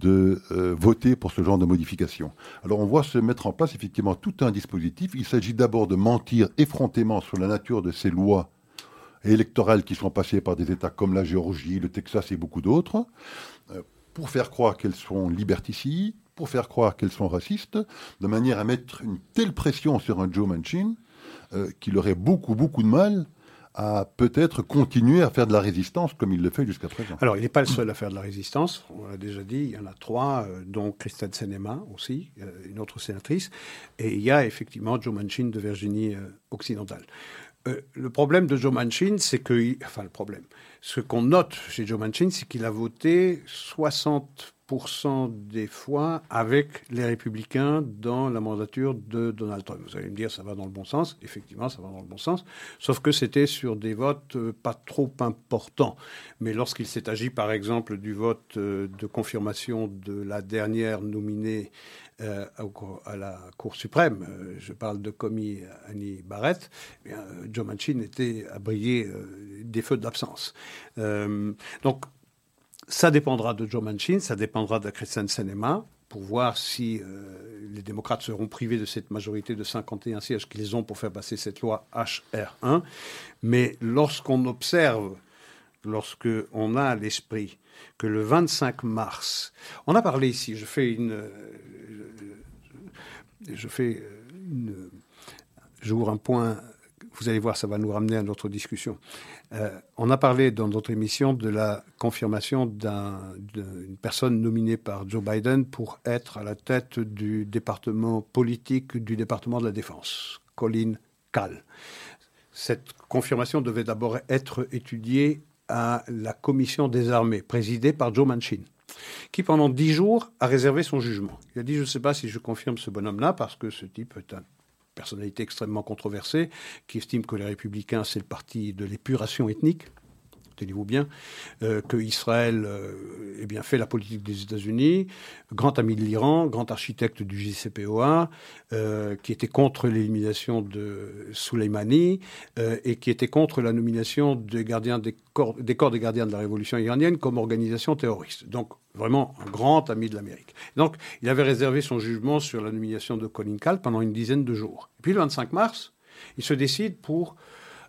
de euh, voter pour ce genre de modification. Alors on voit se mettre en place effectivement tout un dispositif. Il s'agit d'abord de mentir effrontément sur la nature de ces lois électorales qui sont passées par des États comme la Géorgie, le Texas et beaucoup d'autres, euh, pour faire croire qu'elles sont liberticides, pour faire croire qu'elles sont racistes, de manière à mettre une telle pression sur un Joe Manchin euh, qu'il aurait beaucoup, beaucoup de mal à peut-être continuer à faire de la résistance comme il le fait jusqu'à présent. Alors, il n'est pas le seul à faire de la résistance. On l'a déjà dit, il y en a trois, euh, dont Christine Senema aussi, une autre sénatrice. Et il y a effectivement Joe Manchin de Virginie occidentale. Euh, le problème de Joe Manchin, c'est que, enfin le problème, ce qu'on note chez Joe Manchin, c'est qu'il a voté 60% des fois avec les républicains dans la mandature de Donald Trump. Vous allez me dire, ça va dans le bon sens. Effectivement, ça va dans le bon sens. Sauf que c'était sur des votes euh, pas trop importants. Mais lorsqu'il s'est agi, par exemple, du vote euh, de confirmation de la dernière nominée euh, à la Cour suprême, je parle de commis Annie Barrett, eh Joe Manchin était à briller des feux d'absence. donc, ça dépendra de Joe Manchin, ça dépendra de Christian Senema pour voir si les démocrates seront privés de cette majorité de 51 sièges qu'ils ont pour faire passer cette loi HR1. Mais lorsqu'on observe, lorsqu'on a à l'esprit que le 25 mars, on a parlé ici, je fais une, je fais une, j'ouvre un point vous allez voir, ça va nous ramener à notre discussion. Euh, on a parlé dans notre émission de la confirmation d'une personne nominée par Joe Biden pour être à la tête du département politique du département de la Défense, Colin Kahl. Cette confirmation devait d'abord être étudiée à la commission des armées, présidée par Joe Manchin, qui pendant dix jours a réservé son jugement. Il a dit, je ne sais pas si je confirme ce bonhomme-là, parce que ce type est un personnalité extrêmement controversée, qui estime que les républicains, c'est le parti de l'épuration ethnique, tenez-vous bien, euh, que Israël euh, eh bien, fait la politique des États-Unis, grand ami de l'Iran, grand architecte du JCPOA, euh, qui était contre l'élimination de Soleimani euh, et qui était contre la nomination des, gardiens des, corps, des gardiens de la révolution iranienne comme organisation terroriste. Donc, vraiment un grand ami de l'Amérique. Donc, il avait réservé son jugement sur la nomination de Colin Kahl pendant une dizaine de jours. Puis, le 25 mars, il se décide pour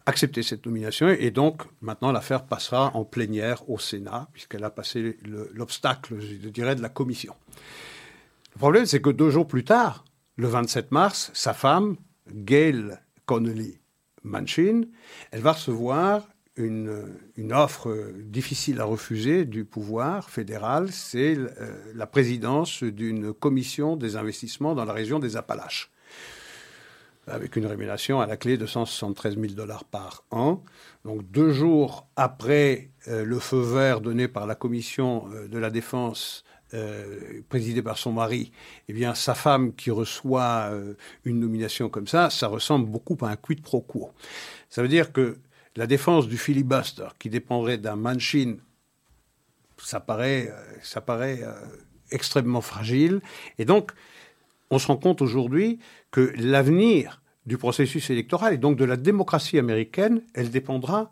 accepter cette nomination. Et donc, maintenant, l'affaire passera en plénière au Sénat, puisqu'elle a passé l'obstacle, je dirais, de la commission. Le problème, c'est que deux jours plus tard, le 27 mars, sa femme, Gail Connolly Manchin, elle va recevoir une, une, offre difficile à refuser du pouvoir fédéral, c'est euh, la présidence d'une commission des investissements dans la région des Appalaches avec une rémunération à la clé de 173 000 dollars par an. Donc deux jours après euh, le feu vert donné par la commission euh, de la défense euh, présidée par son mari, eh bien sa femme qui reçoit une nomination comme ça, ça ressemble beaucoup à un quid pro quo. Ça veut dire que la défense du filibuster qui dépendrait d'un Manchin, ça paraît, ça paraît extrêmement fragile. Et donc, on se rend compte aujourd'hui que l'avenir du processus électoral et donc de la démocratie américaine, elle dépendra,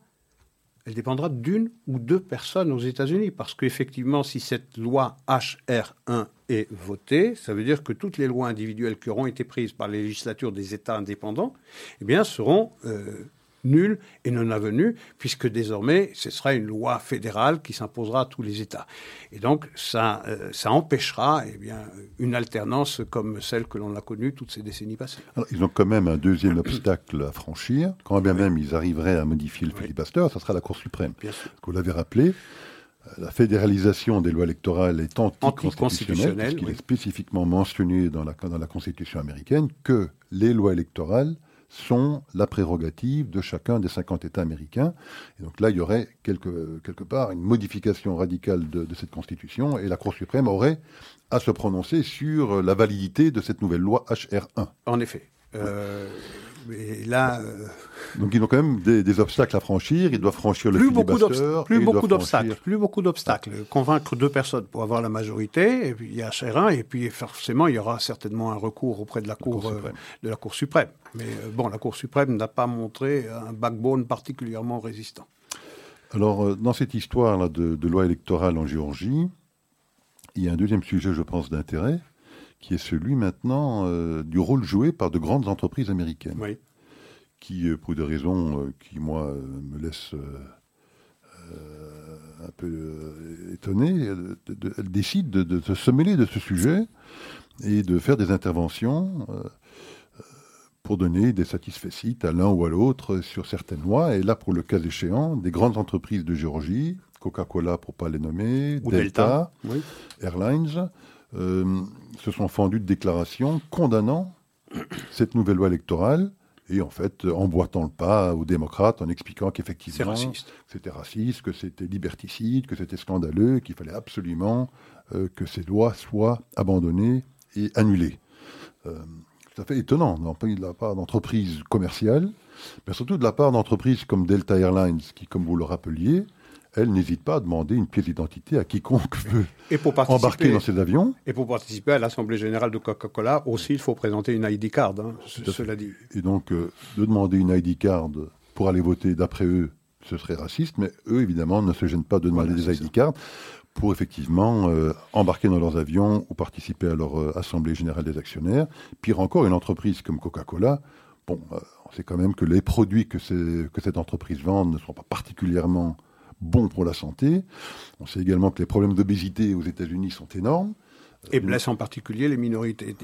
d'une ou deux personnes aux États-Unis. Parce qu'effectivement, si cette loi HR1 est votée, ça veut dire que toutes les lois individuelles qui auront été prises par les législatures des États indépendants, eh bien, seront euh, nul et non avenu, puisque désormais, ce sera une loi fédérale qui s'imposera à tous les États. Et donc, ça, euh, ça empêchera eh bien, une alternance comme celle que l'on a connue toutes ces décennies passées. ils ont quand même un deuxième obstacle à franchir. Quand bien même ils arriveraient à modifier le filibuster, ça sera la Cour suprême. Vous l'avez rappelé, la fédéralisation des lois électorales est anticonstitutionnelle, puisqu'il est spécifiquement mentionné dans la, dans la Constitution américaine que les lois électorales sont la prérogative de chacun des 50 États américains. Et donc là, il y aurait quelque, quelque part une modification radicale de, cette Constitution et la Cour suprême aurait à se prononcer sur la validité de cette nouvelle loi HR1. En effet. Euh, là, euh, donc ils ont quand même des, obstacles à franchir. Ils doivent franchir le plus beaucoup d'obstacles, plus beaucoup d'obstacles, plus beaucoup d'obstacles. Convaincre deux personnes pour avoir la majorité. Et puis il y a HR1 et puis forcément il y aura certainement un recours auprès de la Cour, euh, de la Cour suprême. Mais bon, la Cour suprême n'a pas montré un backbone particulièrement résistant. Alors dans cette histoire là de, de loi électorale en Géorgie, il y a un deuxième sujet, je pense, d'intérêt qui est celui maintenant euh, du rôle joué par de grandes entreprises américaines, qui, euh, pour des raisons euh, qui, moi, me laissent un peu étonné, elles décident de, se mêler de ce sujet et de faire des interventions pour donner des satisfaits à l'un ou à l'autre sur certaines lois. Et là, pour le cas échéant, des grandes entreprises de Géorgie, Coca-Cola pour pas les nommer, Delta, Airlines, euh, se sont fendus de déclarations condamnant cette nouvelle loi électorale et en fait emboîtant le pas aux démocrates en expliquant qu'effectivement c'était raciste, que c'était liberticide, que c'était scandaleux, qu'il fallait absolument euh, que ces lois soient abandonnées et annulées. Euh, tout à fait étonnant de la part d'entreprises commerciales, mais surtout de la part d'entreprises comme Delta Airlines, qui, comme vous le rappeliez, elle n'hésite pas à demander une pièce d'identité à quiconque veut embarquer dans ses avions. Et pour participer à l'Assemblée générale de Coca-Cola aussi, il faut présenter une ID card, hein, cela dit. Et donc, euh, de demander une ID card pour aller voter, d'après eux, ce serait raciste, mais eux, évidemment, ne se gênent pas de demander des ID cards pour effectivement euh, embarquer dans leurs avions ou participer à leur euh, Assemblée générale des actionnaires. Pire encore, une entreprise comme Coca-Cola, bon, on sait quand même que les produits que, que cette entreprise vend ne sont pas particulièrement bon pour la santé. On sait également que les problèmes d'obésité aux États-Unis sont énormes. Et blessent en particulier les minorités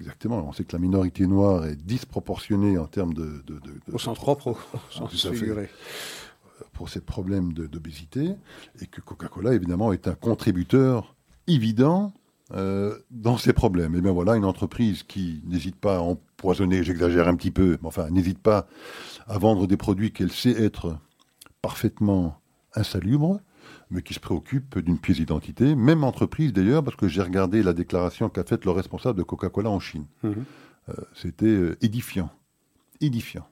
Exactement. On sait que la minorité noire est disproportionnée en termes de. au sens propre, au sens figuré. Pour ces problèmes d'obésité. Et que Coca-Cola, évidemment, est un contributeur évident euh, dans ces problèmes. Et bien voilà, une entreprise qui n'hésite pas à empoisonner, j'exagère un petit peu, mais enfin, n'hésite pas à vendre des produits qu'elle sait être parfaitement insalubres, mais qui se préoccupe d'une pièce d'identité, même entreprise d'ailleurs, parce que j'ai regardé la déclaration qu'a faite le responsable de Coca-Cola en Chine. Mhm. Euh, c'était euh, édifiant. Édifiant.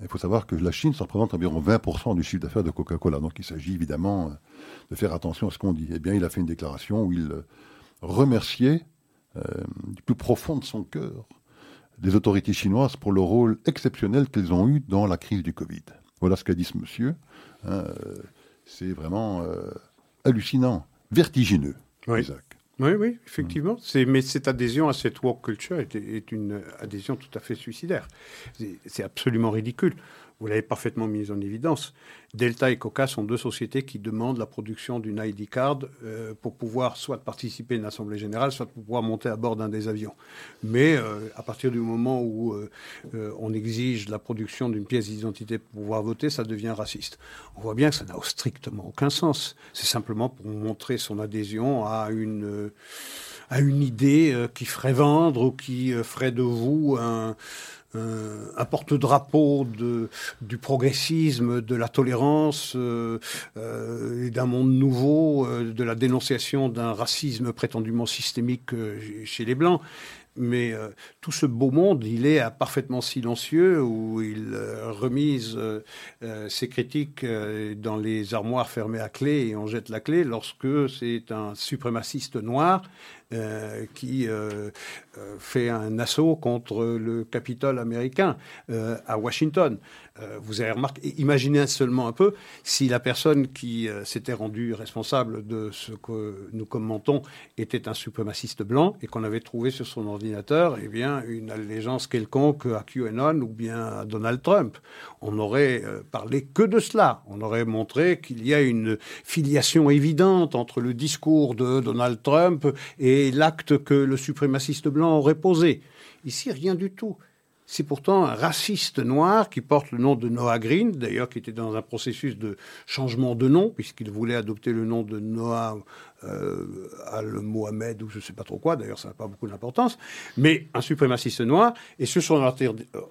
Il faut savoir que la Chine, ça représente environ 20% du chiffre d'affaires de Coca-Cola. Donc il s'agit évidemment euh, de faire attention à ce qu'on dit. Eh bien, il a fait une déclaration où il remerciait du plus profond de son cœur les autorités chinoises pour le rôle exceptionnel qu'elles ont eu dans la crise du Covid. Voilà ce qu'a dit ce monsieur. Hein, c'est vraiment euh, hallucinant, vertigineux, oui. Isaac. Oui, oui, effectivement. Mais cette adhésion à cette woke culture est une adhésion tout à fait suicidaire. C'est absolument ridicule vous l'avez parfaitement mis en évidence. Delta et Coca sont deux sociétés qui demandent la production d'une ID card euh, pour pouvoir soit participer à une assemblée générale, soit pour pouvoir monter à bord d'un des avions. Mais euh, à partir du moment où euh, on exige la production d'une pièce d'identité pour pouvoir voter, ça devient raciste. On voit bien que ça n'a strictement aucun sens. C'est simplement pour montrer son adhésion à une à une idée qui ferait vendre ou qui ferait de vous un, euh, un porte-drapeau du progressisme, de la tolérance, euh, euh, d'un monde nouveau, de la dénonciation d'un racisme prétendument systémique chez les Blancs. Mais tout ce beau monde, il est parfaitement silencieux, où il remise ses critiques dans les armoires fermées à clé et on jette la clé lorsque c'est un suprémaciste noir euh, qui euh, euh, fait un assaut contre le Capitole américain à Washington. vous avez remarqué, imaginez seulement un peu si la personne qui s'était rendue responsable de ce que nous commentons était un suprémaciste blanc et qu'on avait trouvé sur son ordinateur eh bien, une allégeance quelconque à QAnon ou bien à Donald Trump. On n'aurait parlé que de cela. On aurait montré qu'il y a une filiation évidente entre le discours de Donald Trump et l'acte que le suprémaciste blanc aurait posé. Ici, rien du tout. C'est pourtant un raciste noir qui porte le nom de Noah Green, d'ailleurs qui était dans un processus de changement de nom, puisqu'il voulait adopter le nom de Noah euh, al-Mohamed ou je ne sais pas trop quoi, d'ailleurs ça n'a pas beaucoup d'importance, mais un suprémaciste noir, et sur son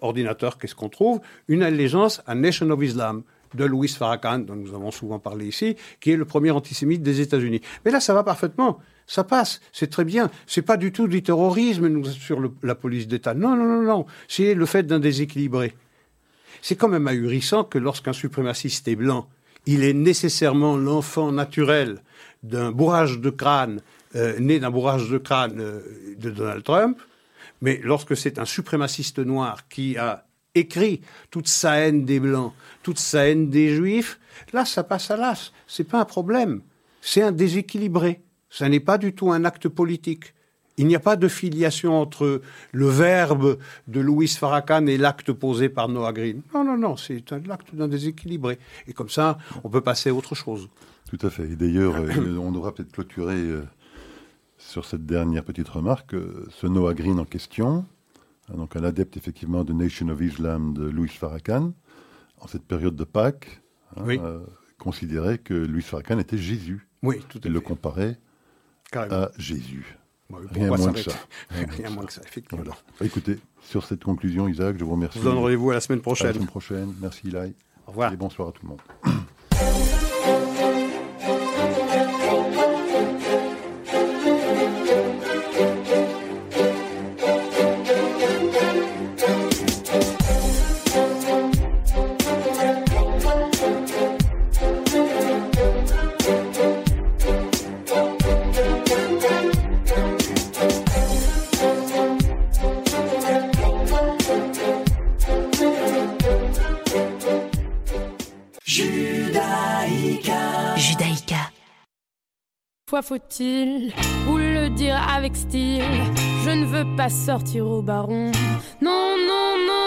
ordinateur, qu'est-ce qu'on trouve? Une allégeance à Nation of Islam, de Louis Farrakhan, dont nous avons souvent parlé ici, qui est le premier antisémite des États-Unis. Mais là, ça va parfaitement. Ça passe, c'est très bien. C'est pas du tout du terrorisme sur la police d'État. Non, non, non, non. C'est le fait d'un déséquilibré. C'est quand même ahurissant que lorsqu'un suprémaciste est blanc, il est nécessairement l'enfant naturel d'un bourrage de crâne, euh, né d'un bourrage de crâne euh, de Donald Trump. Mais lorsque c'est un suprémaciste noir qui a écrit toute sa haine des blancs, toute sa haine des juifs, là, ça passe à l'as. C'est pas un problème. C'est un déséquilibré. Ce n'est pas du tout un acte politique. Il n'y a pas de filiation entre le verbe de Louis Farrakhan et l'acte posé par Noah Green. Non, non, non, c'est l'acte d'un déséquilibré. Et comme ça, on peut passer à autre chose. Tout à fait. Et d'ailleurs, euh, on devra peut-être clôturer euh, sur cette dernière petite remarque. Euh, ce Noah Green en question, hein, donc un adepte effectivement de Nation of Islam de Louis Farrakhan, en cette période de Pâques, hein, considérait que Louis Farrakhan était Jésus. Oui, tout à Et le comparait à Jésus. Rien moins, que ça. Rien moins que ça, effectivement. Bah, écoutez, sur cette conclusion, Isaac, je vous remercie. Je vous donne rendez-vous à la semaine prochaine. À la semaine prochaine. Merci, Ilaï. Au revoir. Et bonsoir à tout le monde. Faut-il vous le dire avec style? Je ne veux pas sortir au baron. Non, non, non.